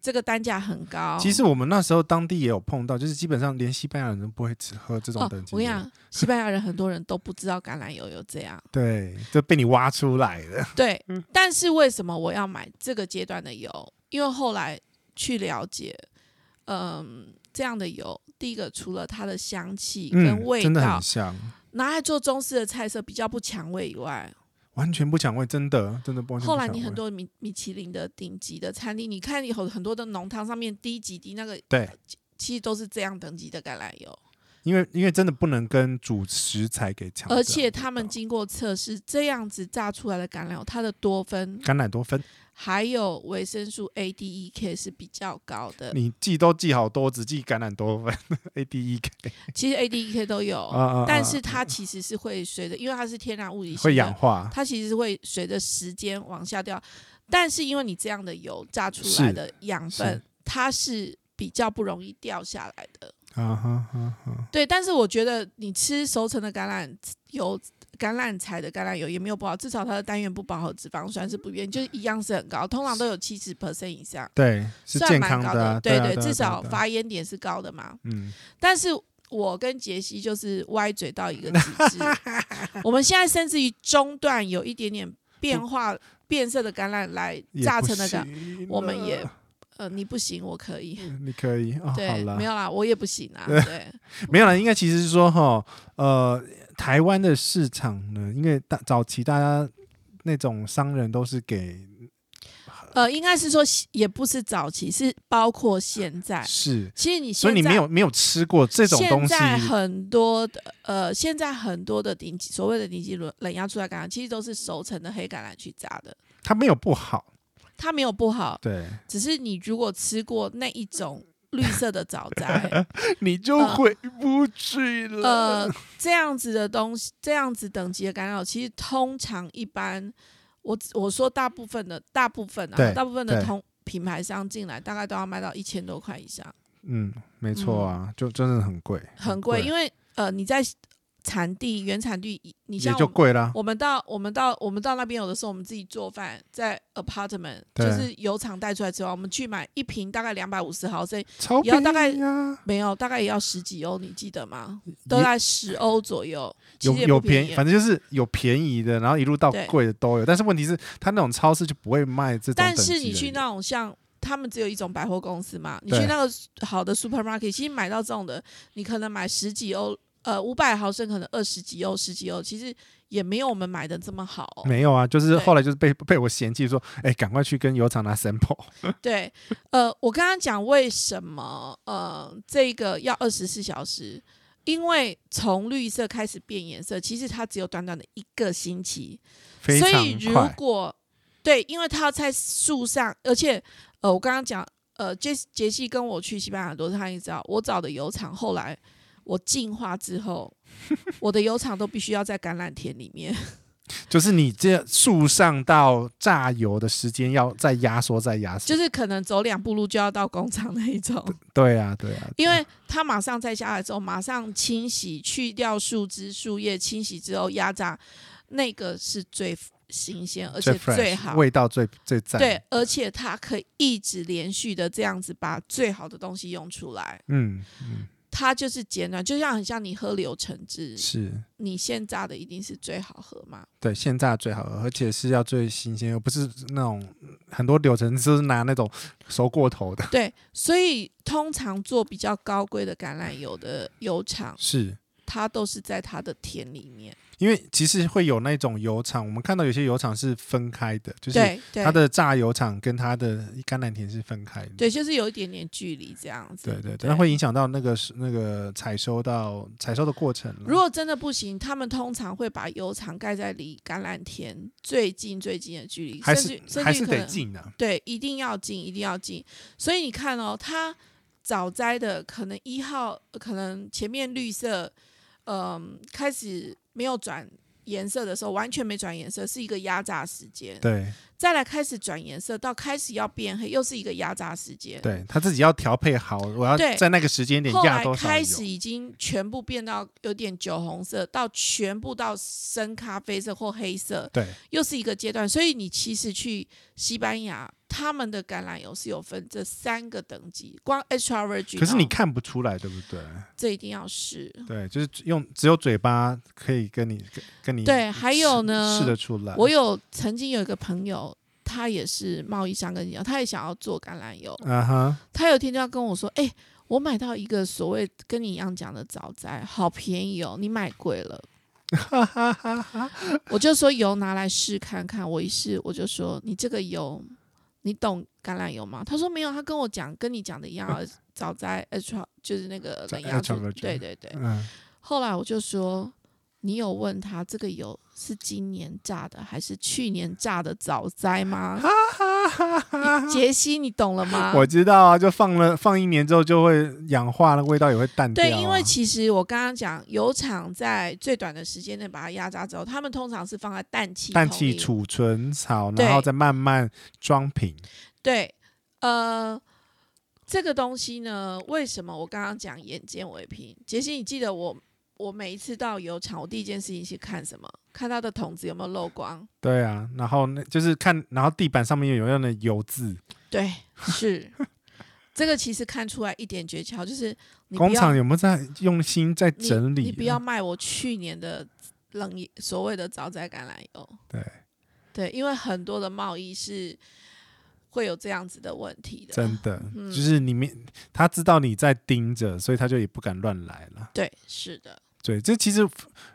这个单价很高。其实我们那时候当地也有碰到，就是基本上连西班牙人都不会只喝这种等级。哦，我跟你讲，西班牙人很多人都不知道橄榄油有这样。对，就被你挖出来的。对，但是为什么我要买这个阶段的油？因为后来去了解，嗯，这样的油，第一个除了它的香气跟味道，嗯，真的很香，拿来做中式的菜色比较不抢味以外。完全不抢味，真的，真的不。后来你很多米米其林的顶级的餐厅，你看有很多的浓汤上面滴几滴那个，对，其实都是这样等级的橄榄油。因为因为真的不能跟主食材给抢。而且他们经过测试，这样子榨出来的橄榄油，它的多酚，橄榄多酚。还有维生素 A、D、E、K 是比较高的。你记都记好多，只记橄榄多酚 A、D、E、K。其实 A、D、E、K 都有，啊啊啊、但是它其实是会随着，因为它是天然物理性，会氧化。它其实是会随着时间往下掉。但是因为你这样的油榨出来的养分，它是比较不容易掉下来的。啊哈哈哈。对，但是我觉得你吃熟成的橄榄油。橄榄采的橄榄油也没有不好，至少它的单元不饱和脂肪酸是不变，就是一样是很高，通常都有七十 percent 以上，对，是健康的，算蛮高的，对对，对，至少发烟点是高的嘛。嗯，但是我跟杰西就是歪嘴到一个极致，我们现在甚至于中段有一点点变化变色的橄榄来榨成的橄榄，我们也呃你不行，我可以，你可以，哦、对，没有啦，我也不行啊，对，对没有啦，应该其实是说哈，呃。台湾的市场呢，因为大早期大家那种商人都是给，呃，应该是说也不是早期，是包括现在是。其实你所以你没有没有吃过这种东西。现在很多的呃，现在很多的顶级所谓的顶级冷冷压出来橄榄，其实都是熟成的黑橄榄去榨的。它没有不好，它没有不好，对，只是你如果吃过那一种。绿色的早 摘，你就回不去了。呃，呃，这样子的东西，这样子等级的干扰，其实通常一般，我我说大部分的，大部分啊，大部分的同品牌商进来，大概都要卖到一千多块以上。嗯，没错啊，嗯、就真的很贵，很贵，因为呃，你在。产地原产地，你像也就贵了。我们到我们到我们到那边，有的时候我们自己做饭，在 apartment 就是油厂带出来之后，我们去买一瓶大概两百五十毫升，也要大概没有，大概也要十几欧，你记得吗？都在十欧左右。有有便宜，反正就是有便宜的，然后一路到贵的都有。但是问题是，他那种超市就不会卖这种。但是你去那种像他们只有一种百货公司嘛，你去那个好的 supermarket，其实买到这种的，你可能买十几欧。呃，五百毫升可能二十几欧、十几欧，其实也没有我们买的这么好哦。没有啊，就是后来就是被被我嫌弃说，哎，赶快去跟油厂拿 sample。对，呃，我刚刚讲为什么呃这个要二十四小时，因为从绿色开始变颜色，其实它只有短短的一个星期。所以如果对，因为它要在树上，而且呃，我刚刚讲呃杰杰西跟我去西班牙多，他也知道我找的油厂后来。我进化之后，我的油厂都必须要在橄榄田里面。就是你这树上到榨油的时间要再压缩，再压缩，就是可能走两步路就要到工厂那一种。对啊，对啊，因为它马上摘下来之后，马上清洗，去掉树枝、树叶，清洗之后压榨，那个是最新鲜，而且最好，味道最最赞。对，而且它可以一直连续的这样子把最好的东西用出来。嗯嗯。它就是简短，就像很像你喝柳橙汁，是你现榨的一定是最好喝吗？对，现榨最好喝，而且是要最新鲜，又不是那种很多柳橙汁是拿那种熟过头的。对，所以通常做比较高贵的橄榄油的油厂，是它都是在它的田里面。因为其实会有那种油厂，我们看到有些油厂是分开的，就是它的榨油厂跟它的橄榄田是分开的。对，就是有一点点距离这样子。对对对，那会影响到那个那个采收到采收的过程。如果真的不行，他们通常会把油厂盖在离橄榄田最近最近的距离，还是还是得近的啊。对，一定要近，一定要近。所以你看哦，它早摘的可能一号，可能前面绿色。嗯、呃，开始没有转颜色的时候，完全没转颜色，是一个压榨时间。对，再来开始转颜色，到开始要变黑，又是一个压榨时间。对，他自己要调配好，我要在那个时间点压多少。后来开始已经全部变到有点酒红色，到全部到深咖啡色或黑色。对，又是一个阶段。所以你其实去西班牙他们的橄榄油是有分这三个等级，光 extra virgin，可是你看不出来，对不对？这一定要试。对，就是用只有嘴巴可以跟你跟，你对，还有呢，试得出来。我有曾经有一个朋友，他也是贸易商跟你一样，他也想要做橄榄油。啊哈，他有一天就要跟我说：“哎、欸，我买到一个所谓跟你一样讲的早摘，好便宜哦，你买贵了。”我就说油拿来试看看，我一试我就说：“你这个油。”你懂橄榄油吗？他说没有，他跟我讲跟你讲的一样，早在 extra 就是那个冷压做，对对对。嗯。后来我就说，你有问他这个油是今年榨的还是去年榨的早摘吗？杰西，你懂了吗？我知道啊，就放了放一年之后就会氧化，那味道也会淡掉啊。对，因为其实我刚刚讲油厂在最短的时间内把它压榨之后，他们通常是放在氮气氮气储存槽，然后再慢慢装瓶。对，呃，这个东西呢，为什么我刚刚讲眼见为凭？杰西，你记得我？我每一次到油厂，我第一件事情是看什么？看它的桶子有没有漏光。对啊，然后那就是看，然后地板上面有没有那油渍。对，是 这个其实看出来一点诀窍，就是工厂有没有在用心在整理？你，你不要卖我去年的冷所谓的早摘橄榄油。对对，因为很多的贸易是会有这样子的问题的。真的，嗯、就是你面他知道你在盯着，所以他就也不敢乱来了。对，是的。对，这其实，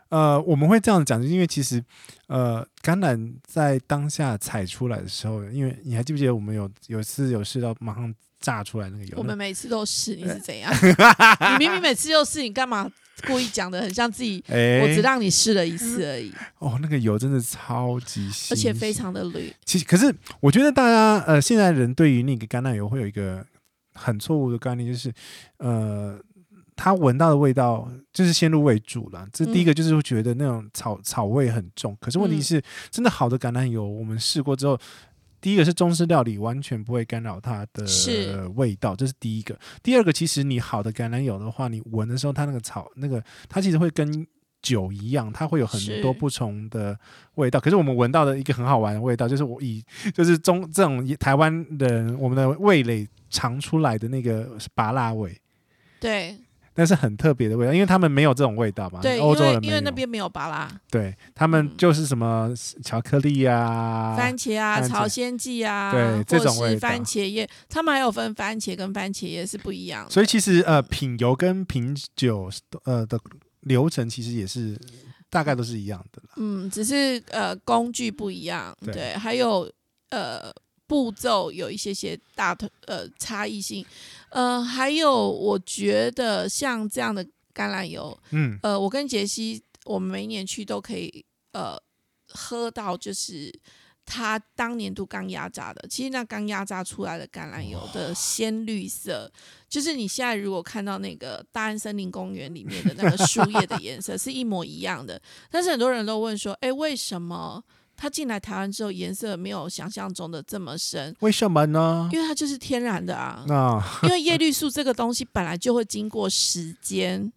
呃，我们会这样讲，因为其实，呃，橄榄在当下采出来的时候，因为你还记不记得我们有有一次有试到马上炸出来那个油？我们每次都试，你是怎样？你明明每次都试，你干嘛故意讲的很像自己？欸、我只让你试了一次而已。哦，那个油真的超级新，而且非常的绿。其实，可是我觉得大家，呃，现在人对于那个橄榄油会有一个很错误的概念，就是，呃。他闻到的味道就是先入为主了，这第一个就是会觉得那种草草味很重。可是问题是，真的好的橄榄油，我们试过之后，第一个是中式料理完全不会干扰它的味道，这是第一个。第二个，其实你好的橄榄油的话，你闻的时候，它那个草那个它其实会跟酒一样，它会有很多不同的味道。可是我们闻到的一个很好玩的味道，就是我以就是中这种台湾人我们的味蕾尝出来的那个芭辣味，对。但是很特别的味道，因为他们没有这种味道嘛。对，欧洲人因为那边没有巴拉。对，他们就是什么巧克力啊、番茄啊、朝鲜蓟啊，对，这种味道。番茄叶，他们还有分番茄跟番茄叶是不一样的。所以其实呃，品油跟品酒呃的流程其实也是大概都是一样的。嗯，只是呃工具不一样，对，对还有呃。步骤有一些些大的呃差异性，呃，还有我觉得像这样的橄榄油，嗯，呃，我跟杰西，我们每一年去都可以呃喝到，就是它当年度刚压榨的，其实那刚压榨出来的橄榄油的鲜绿色，就是你现在如果看到那个大安森林公园里面的那个树叶的颜色是一模一样的，但是很多人都问说，哎，为什么？它进来台湾之后，颜色没有想象中的这么深，为什么呢？因为它就是天然的啊。啊因为叶绿素这个东西本来就会经过时间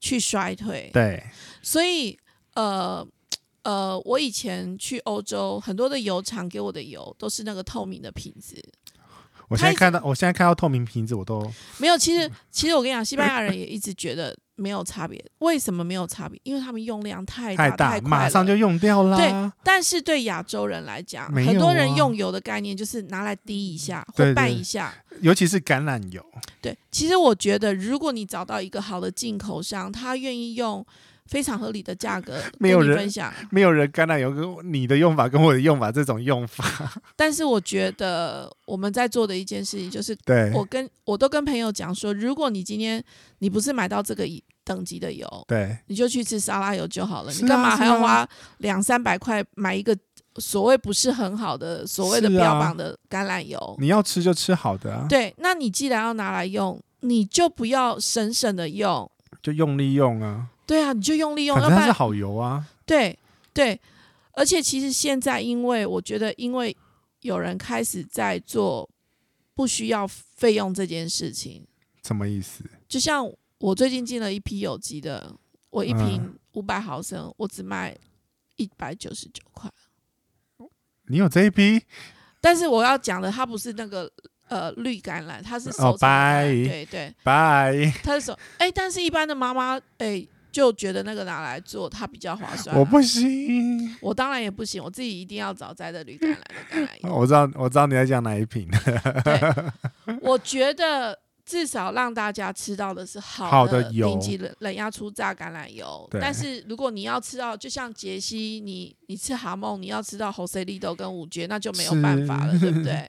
去衰退。对。所以，呃呃，我以前去欧洲，很多的油厂给我的油都是那个透明的瓶子。我现在看到，我现在看到透明瓶子，我都没有。其实，其实我跟你讲，西班牙人也一直觉得。没有差别，为什么没有差别？因为他们用量太大，太大，太快了，马上就用掉了。对，但是对亚洲人来讲，啊、很多人用油的概念就是拿来滴一下或拌一下，尤其是橄榄油。对，其实我觉得，如果你找到一个好的进口商，他愿意用。非常合理的价格，没有人分享，没有人橄榄油跟你的用法跟我的用法这种用法。但是我觉得我们在做的一件事情就是，对我跟我都跟朋友讲说，如果你今天你不是买到这个等级的油，对，你就去吃沙拉油就好了。你干嘛还要花两三百块买一个所谓不是很好的所谓的标榜的橄榄油？你要吃就吃好的啊。对，那你既然要拿来用，你就不要省省的用，就用力用啊。对啊，你就用力用，反正是好油啊。对对，而且其实现在，因为我觉得，因为有人开始在做不需要费用这件事情。什么意思？就像我最近进了一批有机的，我一瓶五百毫升，嗯、我只卖一百九十九块。你有这一批？但是我要讲的，它不是那个呃绿橄榄，它是熟成的，对对，拜，它是手，哎，但是一般的妈妈，哎。就觉得那个拿来做它比较划算，啊，我不行，我当然也不行，我自己一定要早摘的绿橄榄的橄榄油。我知道，我知道你在讲哪一瓶。对，我觉得至少让大家吃到的是好的顶级冷冷压出榨橄榄油。但是如果你要吃到，就像杰西，你你吃哈梦，你要吃到 Jose Lido 跟五绝，那就没有办法了，对不对？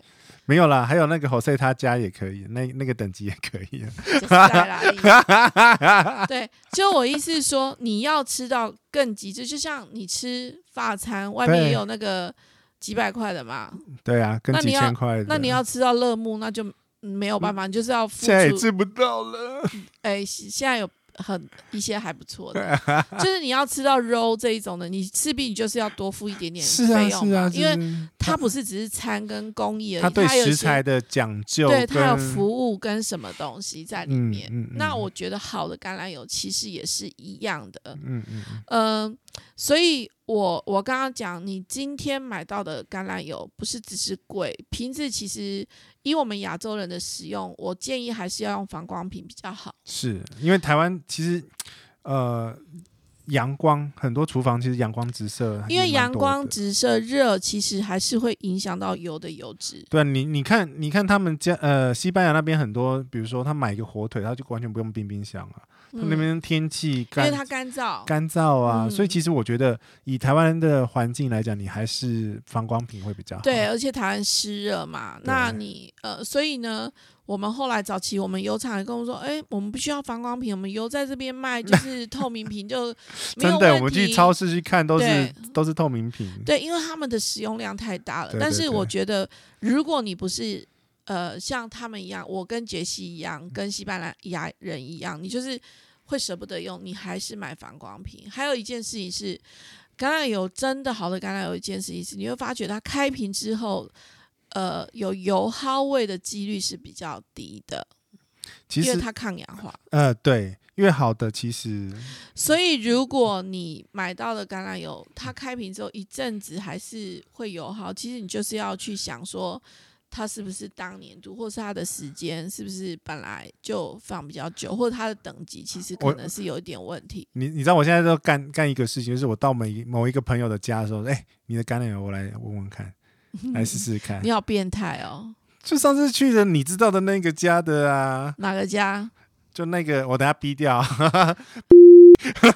没有啦，还有那个 Jose 他家也可以，那那个等级也可以。对，就我意思是说，你要吃到更极致，就像你吃法餐，外面也有那个几百块的嘛。对啊，跟几千块的。那你要吃到乐沐，那就没有办法，你就是要付出。现在也吃不到了。哎，现在有。很一些还不错的，就是你要吃到肉这一种的，你势必你就是要多付一点点费用嘛，因为它不是只是餐跟工艺而已，它对食材的讲究，对它有服务跟什么东西在里面。那我觉得好的橄榄油其实也是一样的，嗯嗯嗯，所以我我刚刚讲，你今天买到的橄榄油不是只是贵，瓶子其实。以我们亚洲人的使用，我建议还是要用反光瓶比较好。是因为台湾其实，呃，阳光很多厨房其实阳光直射，因为阳光直射热，其实还是会影响到油的油脂。对，你你看，你看他们家呃，西班牙那边很多，比如说他买一个火腿，他就完全不用冰冰箱啊。他那边天气干，因为它干燥，干燥啊，嗯、所以其实我觉得以台湾的环境来讲，你还是防光瓶会比较好。对，而且台湾湿热嘛，那你呃，所以呢，我们后来早期我们油厂也跟我说，哎，我们不需要防光瓶，我们油在这边卖就是透明瓶就 没有。真的，我们去超市去看都是对都是透明瓶。对，因为他们的使用量太大了。对对对，但是我觉得，如果你不是呃像他们一样，我跟杰西一样，跟西班牙人一样，你就是。会舍不得用，你还是买反光瓶。还有一件事情是，橄榄油真的好的橄榄油，一件事情是，你会发觉它开瓶之后，呃，有油耗味的几率是比较低的，其实因为它抗氧化。呃，对，越好的其实。所以如果你买到的橄榄油，它开瓶之后一阵子还是会油耗，其实你就是要去想说。它是不是当年度，或是他的时间是不是本来就放比较久，或者他的等级其实可能是有一点问题。你你知道我现在都干干一个事情，就是我到每某一个朋友的家的时候，哎、欸，你的橄榄油我来问问看，来试试 看。你好变态哦！就上次去的你知道的那个家的啊？哪个家？就那个，我等下逼掉。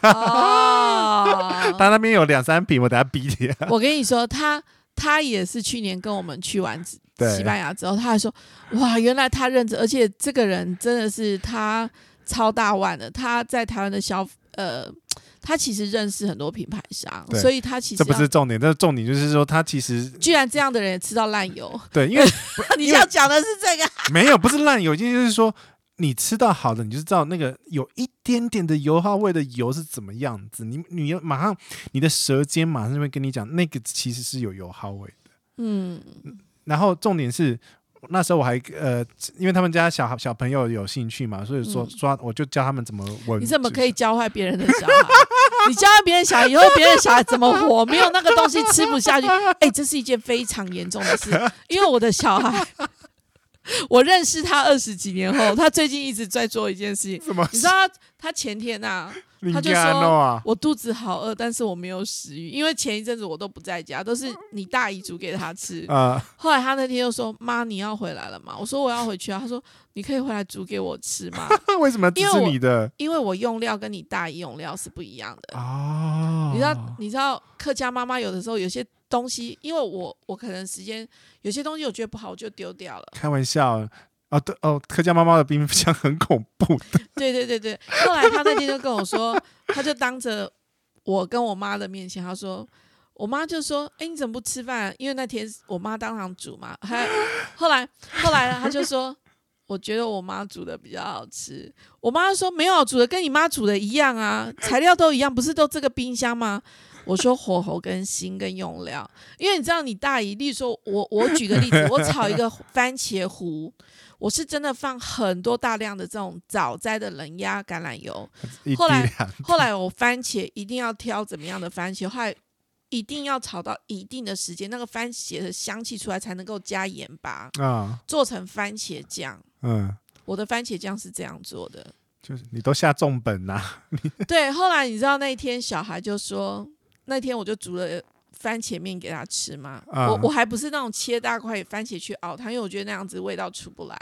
哦，他那边有两三瓶，我等下逼掉。我跟你说，他。他也是去年跟我们去完西班牙之后，他还说：“哇，原来他认识，而且这个人真的是他超大腕的。他在台湾的消呃，他其实认识很多品牌商，所以他其实这不是重点，但是重点就是说他其实居然这样的人也吃到烂油。对，因为 你要讲的是这个，没有，不是烂油，就是说。”你吃到好的，你就知道那个有一点点的油耗味的油是怎么样子。你你马上你的舌尖马上就会跟你讲，那个其实是有油耗味的。嗯，然后重点是那时候我还呃，因为他们家小小朋友有兴趣嘛，所以说说我就教他们怎么闻。你怎么可以教坏别人的小孩？你教坏别人小孩以后，别人小孩怎么活？没有那个东西吃不下去。哎，这是一件非常严重的事，因为我的小孩。我认识他二十几年后，他最近一直在做一件事情。什么？你知道他，他前天呐、啊，他就说：“我肚子好饿，但是我没有食欲，因为前一阵子我都不在家，都是你大姨煮给他吃。”啊。后来他那天又说：“妈，你要回来了吗？”我说：“我要回去啊。”他说：“你可以回来煮给我吃吗？”为什么因为你的？因为我用料跟你大姨用料是不一样的哦。你知道？你知道客家妈妈有的时候有些。东西，因为我我可能时间有些东西我觉得不好，我就丢掉了。开玩笑哦，对哦，客家妈妈的冰箱很恐怖的。对对对对，后来他那天就跟我说，他就当着我跟我妈的面前，他说，我妈就说，哎，你怎么不吃饭？因为那天我妈当场煮嘛。还 后来后来呢，他就说，我觉得我妈煮的比较好吃。我妈说，没有煮的跟你妈煮的一样啊，材料都一样，不是都这个冰箱吗？我说火候跟心跟用料，因为你知道你大姨，例如说我我举个例子，我炒一个 番茄糊，我是真的放很多大量的这种早摘的冷压橄榄油。后来后来我番茄一定要挑怎么样的番茄，后来一定要炒到一定的时间，那个番茄的香气出来才能够加盐巴啊，做成番茄酱。嗯，我的番茄酱是这样做的，就是你都下重本呐、啊。对，后来你知道那一天小孩就说，那天我就煮了番茄面给他吃嘛。啊、我我还不是那种切大块番茄去熬汤，因为我觉得那样子味道出不来。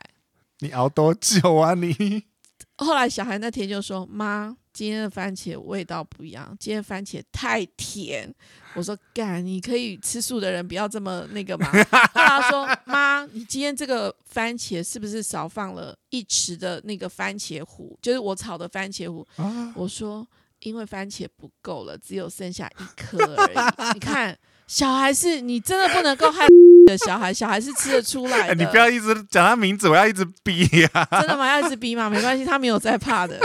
你熬多久啊你？后来小孩那天就说：“妈，今天的番茄味道不一样，今天番茄太甜。”我说：“干，你可以吃素的人不要这么那个嘛。”后 来他说：“妈，你今天这个番茄是不是少放了一匙的那个番茄糊？就是我炒的番茄糊。啊”我说：“因为番茄不够了，只有剩下一颗而已。”你看，小孩是你真的不能够害。的小孩，小孩是吃得出来的。你不要一直讲他名字，我要一直逼呀、啊。真的吗？要一直逼吗？没关系，他没有在怕的。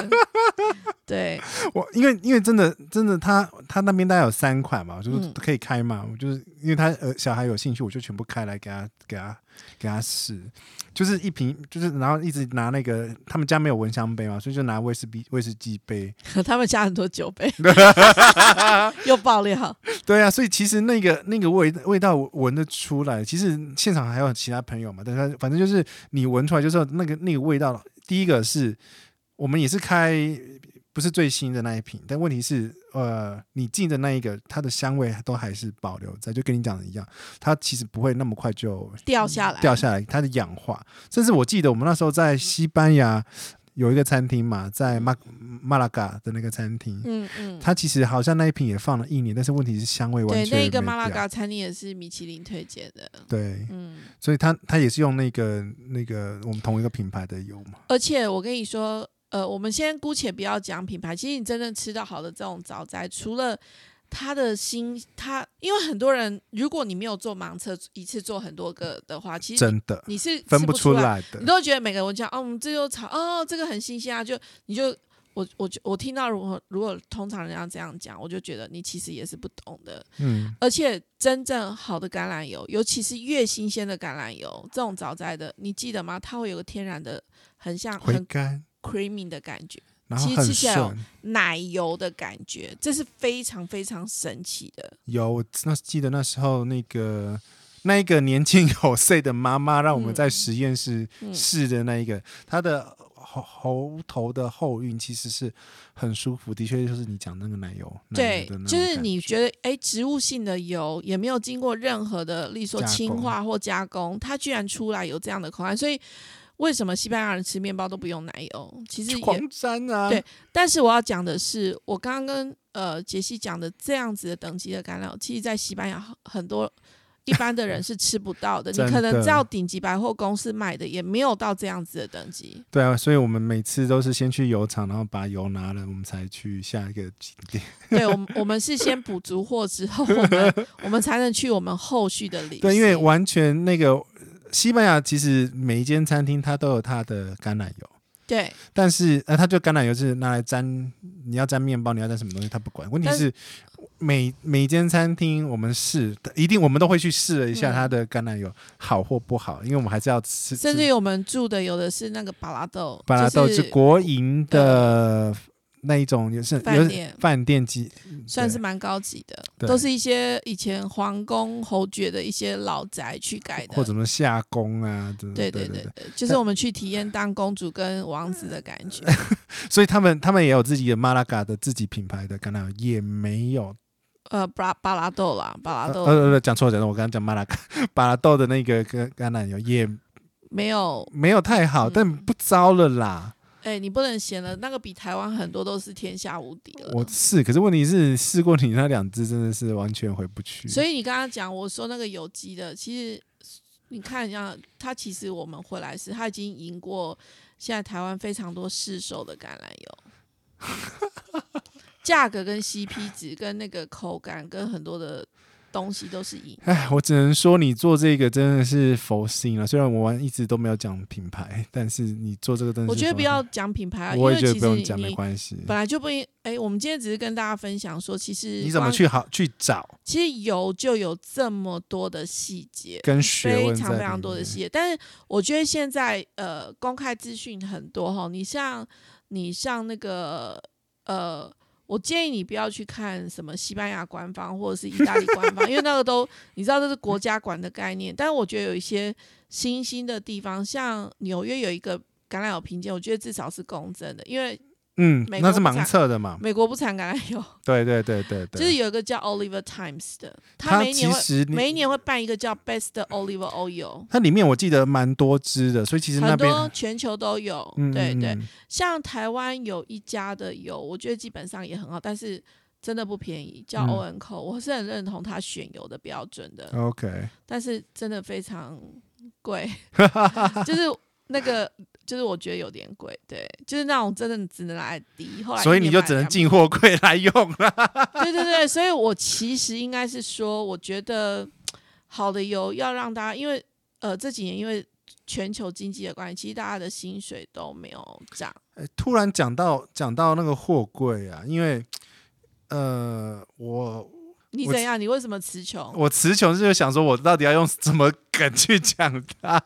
对，我因为因为真的真的他他那边大概有三款嘛，就是可以开嘛，我就是因为他呃小孩有兴趣，我就全部开来给他给他给他试。就是一瓶，就是然后一直拿那个，他们家没有蚊香杯嘛，所以就拿威士忌威士忌杯。他们家很多酒杯，又爆料。对啊，所以其实那个那个味味道闻得出来。其实现场还有其他朋友嘛，但是反正就是你闻出来就是那个那个味道。第一个是我们也是开。不是最新的那一瓶，但问题是，呃，你进的那一个，它的香味都还是保留在，就跟你讲的一样，它其实不会那么快就掉下来，掉下来，它的氧化。甚至我记得我们那时候在西班牙有一个餐厅嘛，在马马拉嘎的那个餐厅，嗯嗯，它其实好像那一瓶也放了一年，但是问题是香味完全对，那一个马拉嘎餐厅也是米其林推荐的，对，嗯，所以它它也是用那个那个我们同一个品牌的油嘛，而且我跟你说。呃，我们先姑且不要讲品牌。其实你真正吃到好的这种早摘，除了它的新，它因为很多人，如果你没有做盲测，一次做很多个的话，其实真的你是分不出来的。你都觉得每个人讲，哦，我们这就炒，哦，这个很新鲜啊，就你就我我我听到如果如果通常人家这样讲，我就觉得你其实也是不懂的。嗯，而且真正好的橄榄油，尤其是越新鲜的橄榄油，这种早摘的，你记得吗？它会有个天然的，很像很干。Creamy 的感觉，其实吃起来有奶油的感觉，这是非常非常神奇的。有，我那记得那时候那个那一个年轻有岁的妈妈，让我们在实验室试的那一个，她、的喉喉头的后韵其实是很舒服，的确就是你讲那个奶油，对，就是你觉得哎，植物性的油也没有经过任何的，例如说氢化或加工，它居然出来有这样的口感，所以。为什么西班牙人吃面包都不用奶油？其实狂沾啊！对，但是我要讲的是，我刚刚跟呃杰西讲的这样子的等级的橄榄，其实，在西班牙很多一般的人是吃不到的。的你可能到顶级百货公司买的，也没有到这样子的等级。对啊，所以我们每次都是先去油厂，然后把油拿了，我们才去下一个景点。对，我们我们是先补足货之后，我们我们才能去我们后续的里。对，因为完全那个。西班牙其实每一间餐厅它都有它的橄榄油，对。但是呃，它就橄榄油是拿来沾，你要沾面包，你要沾什么东西，它不管。问题是每每一间餐厅我们试，一定我们都会去试了一下它的橄榄油好或不好，因为我们还是要吃。甚至于我们住的有的是那个巴拉豆，巴拉豆是国营的。那一种也是饭店。饭店级，算是蛮高级的，都是一些以前皇宫侯爵的一些老宅去改的，或者什么夏宫啊，对对对对，就是我们去体验当公主跟王子的感觉。所以他们他们也有自己的马拉嘎的自己品牌的橄榄油，也没有。呃巴巴拉豆啦，巴拉豆。呃呃讲错讲错，我刚刚讲马拉嘎 巴拉豆的那个橄橄榄油也没有。没有太好，但不糟了啦。哎、欸，你不能闲了，那个比台湾很多都是天下无敌了。我是，可是问题是试过你那两只真的是完全回不去。所以你刚刚讲我说那个有机的，其实你看一下，它其实我们回来时，它已经赢过现在台湾非常多市售的橄榄油，价格跟 CP 值跟那个口感跟很多的。东西都是赢。哎，我只能说你做这个真的是佛心了。虽然我们一直都没有讲品牌，但是你做这个东西，我觉得不要讲品牌啊，我也觉得不用讲，没关系。本来就不应。哎，我们今天只是跟大家分享说，其实你怎么去好去找？其实有就有这么多的细节，跟学问非常非常多的细节。但是我觉得现在呃，公开资讯很多哈。你像你像那个呃。我建议你不要去看什么西班牙官方或者是意大利官方，因为那个都你知道这是国家管的概念。但是我觉得有一些新兴的地方，像纽约有一个橄榄油评鉴，我觉得至少是公正的，因为。嗯，那是盲测的嘛？美国不产橄榄油。对对对对对，就是有一个叫 Oliver Times 的，他每一年会每一年会办一个叫 Best Oliver Oil。它里面我记得蛮多支的，所以其实那边很多全球都有。嗯、对对，像台湾有一家的油，我觉得基本上也很好，但是真的不便宜，叫 Owenco，我是很认同他选油的标准的。OK，但是真的非常贵，就是那个。就是我觉得有点贵，对，就是那种真的只能来滴，后来所以你就只能进货柜来用了。对对对，所以我其实应该是说，我觉得好的油要让大家，因为呃这几年因为全球经济的关系，其实大家的薪水都没有涨。欸，突然讲到讲到那个货柜啊，因为呃我。你怎样？你为什么词穷？我词穷就是想说，我到底要用什么梗去讲它？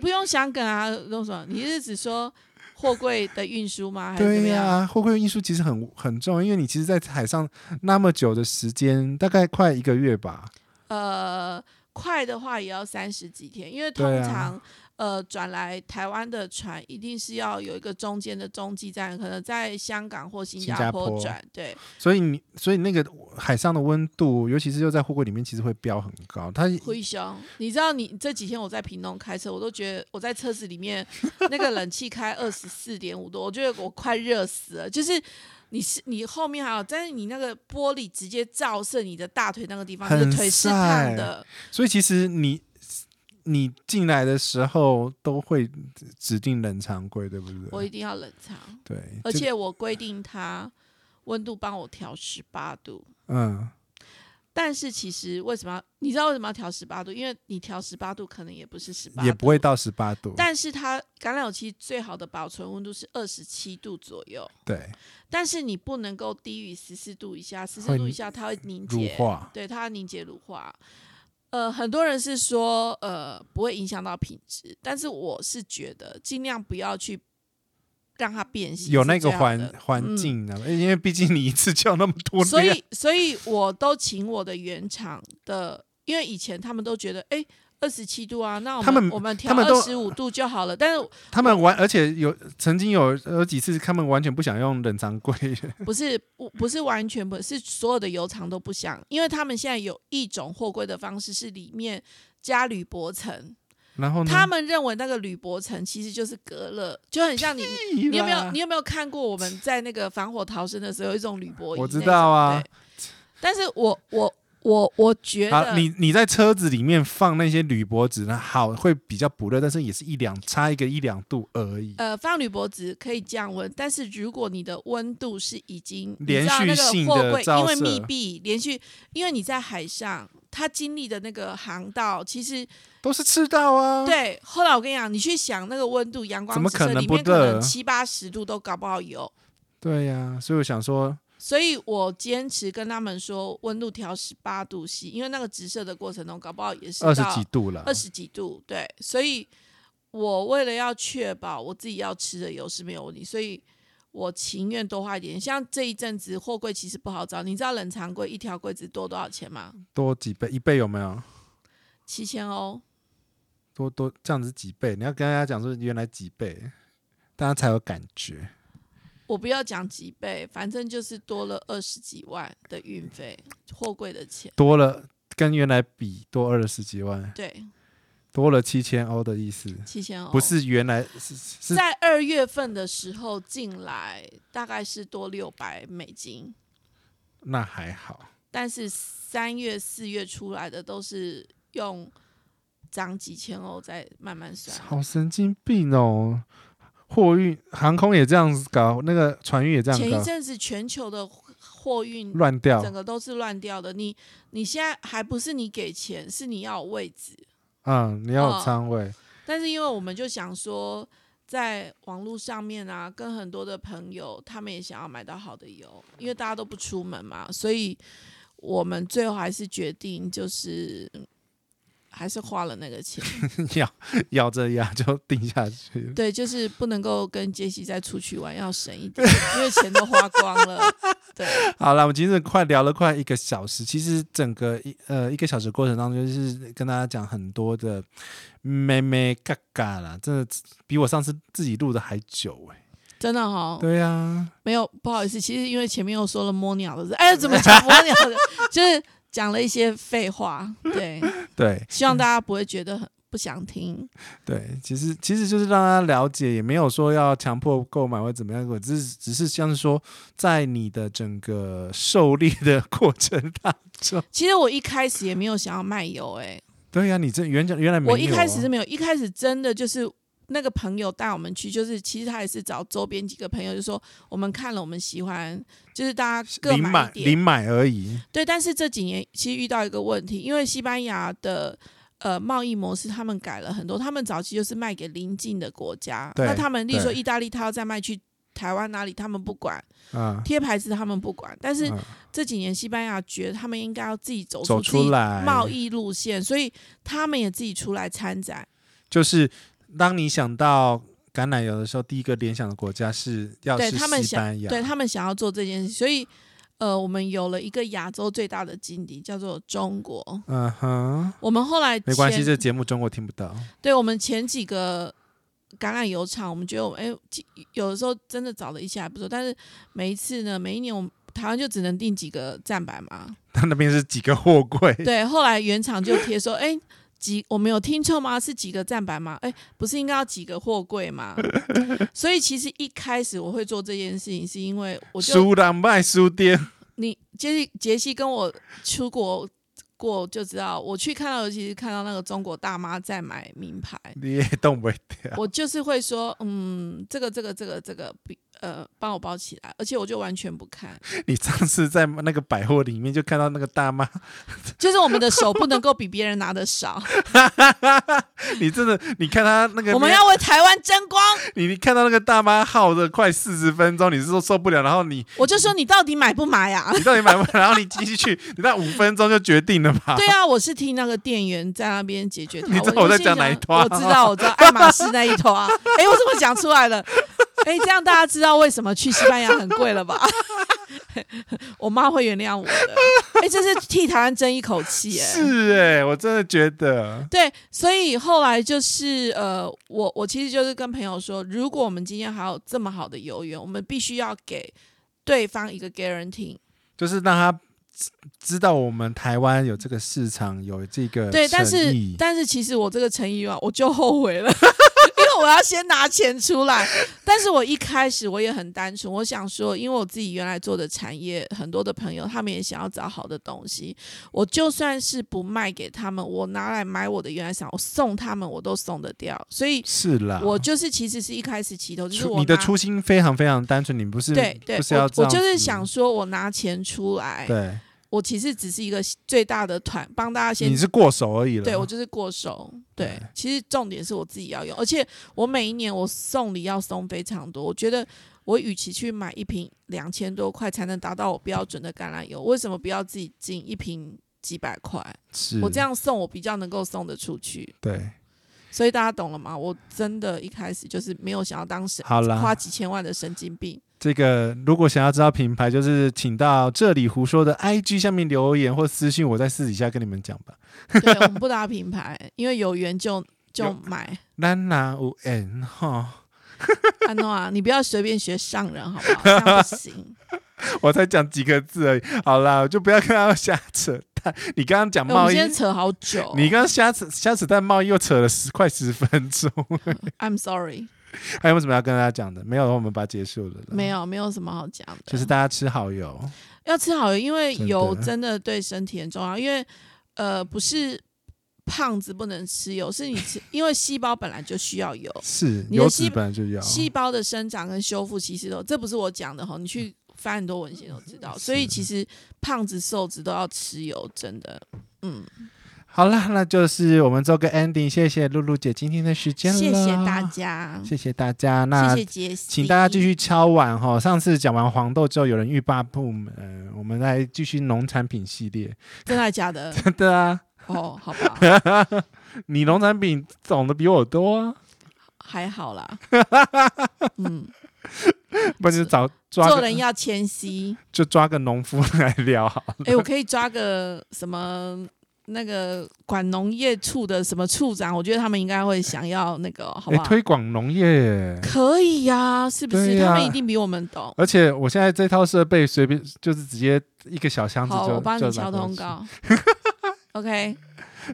不用想梗啊，用什么？你是指说货柜的运输吗？还是？对呀、啊，货柜运输其实很很重要，因为你其实，在海上那么久的时间，大概快一个月吧。呃，快的话也要三十几天，因为通常。呃，转来台湾的船一定是要有一个中间的中继站，可能在香港或新加坡转。对，所以你所以那个海上的温度，尤其是又在货柜里面，其实会飙很高。它灰熊，你知道，你这几天我在屏东开车，我都觉得我在车子里面那个冷气开二十四点五度，我觉得我快热死了。就是你是你后面还有，但是你那个玻璃直接照射你的大腿那个地方，你的腿是烫的。所以其实你。你进来的时候都会指定冷藏柜，对不对？我一定要冷藏。对，而且我规定它温度帮我调十八度。嗯。但是其实为什么要？你知道为什么要调十八度？因为你调十八度可能也不是十八度，也不会到十八度。但是它橄榄油其实最好的保存温度是二十七度左右。对。但是你不能够低于十四度以下，十四度以下它会凝结。化。对，它会凝结乳化。呃，很多人是说，呃，不会影响到品质，但是我是觉得尽量不要去让它变形，有那个环环境啊，嗯、因为毕竟你一次叫那么多，所以，所以我都请我的原厂的，因为以前他们都觉得，哎、欸。二十七度啊，那我们我们调二十五度就好了。但是 他们完，而且有曾经有有几次，他们完全不想用冷藏柜。不是，不不是完全不是所有的油厂都不想，因为他们现在有一种货柜的方式是里面加铝箔层，然后他们认为那个铝箔层其实就是隔热，就很像你，你有没有你有没有看过我们在那个防火逃生的时候有一种铝箔？我知道啊，但是我我。我我觉得，你你在车子里面放那些铝箔纸呢，好会比较不热，但是也是一两差一个一两度而已。呃，放铝箔纸可以降温，但是如果你的温度是已经连续性的因为密闭连续，因为你在海上，它经历的那个航道其实都是赤道啊。对，后来我跟你讲，你去想那个温度，阳光怎么可能七八十度都搞不好有。对呀、啊，所以我想说。所以我坚持跟他们说，温度调十八度 C，因为那个直射的过程中，搞不好也是二十几度了。二十几度，对。所以我为了要确保我自己要吃的油是没有问题，所以我情愿多花一点。像这一阵子货柜其实不好找，你知道冷藏柜一条柜子多多少钱吗？多几倍，一倍有没有？七千欧。多多这样子几倍？你要跟大家讲说原来几倍，大家才有感觉。我不要讲几倍，反正就是多了二十几万的运费，货柜的钱多了，跟原来比多二十几万，对，多了七千欧的意思。七千欧不是原来是，是在二月份的时候进来，大概是多六百美金，那还好。但是三月四月出来的都是用涨几千欧再慢慢算，好神经病哦。货运航空也这样子搞，那个船运也这样搞。前一阵子全球的货运乱掉，整个都是乱掉的。你你现在还不是你给钱，是你要有位置。嗯，你要有仓位。哦，但是因为我们就想说，在网络上面啊，跟很多的朋友，他们也想要买到好的油，因为大家都不出门嘛，所以我们最后还是决定就是还是花了那个钱，咬咬着牙就定下去。对，就是不能够跟杰西再出去玩，要省一点，因为钱都花光了。对，好了，我们今天快聊了快一个小时，其实整个一呃一个小时过程当中，就是跟大家讲很多的咩咩嘎嘎啦，真的比我上次自己录的还久哎、欸。真的哈、哦，对呀、啊，没有不好意思，其实因为前面又说了摸鸟的事，哎，怎么讲摸鸟的，就是讲了一些废话，对 对，希望大家不会觉得很不想听。对，其实其实就是让大家了解，也没有说要强迫购买或怎么样，我只是只是像是说，在你的整个狩猎的过程当中，其实我一开始也没有想要卖油、欸，哎，对呀、啊，你这原讲原来没有、啊，我一开始是没有，一开始真的就是。那个朋友带我们去，就是其实他也是找周边几个朋友，就说我们看了，我们喜欢，就是大家各买一点，零买而已。对，但是这几年其实遇到一个问题，因为西班牙的呃贸易模式他们改了很多，他们早期就是卖给邻近的国家，那他们例如说意大利，他要再卖去台湾哪里，他们不管，贴牌子他们不管。但是这几年西班牙觉得他们应该要自己走出自己贸易路线，所以他们也自己出来参展，就是。当你想到橄榄油的时候，第一个联想的国家是要是西班牙，对他们想，对他们想要做这件事，所以呃，我们有了一个亚洲最大的劲敌，叫做中国。嗯哼，我们后来没关系，这节目中国听不到。对，我们前几个橄榄油厂，我们觉得我们哎，有的时候真的找了一些还不错，但是每一次呢，每一年我们台湾就只能订几个站板嘛。他那边是几个货柜。对，后来原厂就贴说，哎。几我没有听错吗？是几个站板吗？哎，不是应该要几个货柜吗？所以其实一开始我会做这件事情，是因为我就书档卖书店。你杰西杰西跟我出国过就知道，我去看到，尤其是看到那个中国大妈在买名牌，你也动不了。我就是会说，嗯，这个这个这个这个比。呃，帮我包起来，而且我就完全不看。你上次在那个百货里面就看到那个大妈，就是我们的手不能够比别人拿的少。你真的，你看他那个，我们要为台湾争光。你你看到那个大妈耗着快四十分钟，你是说受不了？然后你，我就说你到底买不买呀？你到底买不买？然后你继续去，你那五分钟就决定了吧？对啊，我是听那个店员在那边解决。你知道我在讲哪一坨？我知道，我知道爱马仕那一坨啊。哎，我怎么讲出来了？哎，这样大家知道为什么去西班牙很贵了吧？我妈会原谅我的。哎，这是替台湾争一口气哎。是哎，我真的觉得。对，所以后来就是呃，我我其实就是跟朋友说，如果我们今天还有这么好的游园，我们必须要给对方一个 guarantee，就是让他知道我们台湾有这个市场，有这个对，但是但是其实我这个诚意啊，我就后悔了。我要先拿钱出来，但是我一开始我也很单纯，我想说，因为我自己原来做的产业，很多的朋友他们也想要找好的东西，我就算是不卖给他们，我拿来买我的原来想，我送他们我都送得掉，所以是啦，我就是其实是一开始起头就是我你的初心非常非常单纯，你不是对对，我就是想说我拿钱出来对。我其实只是一个最大的团，帮大家先。你是过手而已了。对，我就是过手。对，对，其实重点是我自己要用，而且我每一年我送礼要送非常多。我觉得我与其去买一瓶两千多块才能达到我标准的橄榄油，为什么不要自己进一瓶几百块？是我这样送，我比较能够送得出去。对，所以大家懂了吗？我真的一开始就是没有想要当神，花几千万的神经病。这个如果想要知道品牌，就是请到这里胡说的 IG 下面留言或私信，我在私底下跟你们讲吧。对，我们不打品牌，因为有缘就就买。难拿无缘哈。安诺啊，你不要随便学上人好不好？这样不行。我才讲几个字而已。好啦，就不要跟他瞎扯淡。你刚刚讲贸易，我们今天扯好久。你刚刚瞎扯瞎扯淡贸易又扯了十快十分钟。I'm sorry。还有什么要跟大家讲的？没有，我们把它结束了。没有，没有什么好讲的。就是大家吃好油，要吃好油，因为油真的对身体很重要。因为呃，不是胖子不能吃油，是你吃，因为细胞本来就需要油。是，油脂本来就要。细胞的生长跟修复其实都，这不是我讲的哈，你去翻很多文献都知道。所以其实胖子瘦子都要吃油，真的，嗯。好了，那就是我们做个 ending，谢谢露露姐今天的时间了，谢谢大家，谢谢大家，那谢谢请大家继续敲碗哈。上次讲完黄豆之后，有人欲罢不能，呃，我们来继续农产品系列，真的假的？真的啊。哦，好吧。你农产品懂得比我多啊。还好啦。嗯。不是找抓做人要谦虚，就抓个农夫来聊好了。哎、欸，我可以抓个什么那个管农业处的什么处长？我觉得他们应该会想要那个，好不好？欸、推广农业可以呀、啊，是不是、啊？他们一定比我们懂。而且我现在这套设备随便就是直接一个小箱子就，好，我帮你敲通告。OK。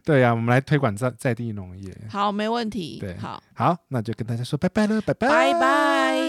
对呀、啊，我们来推广在在地农业。好，没问题。对，好，好，那就跟大家说拜拜了，拜拜，拜拜。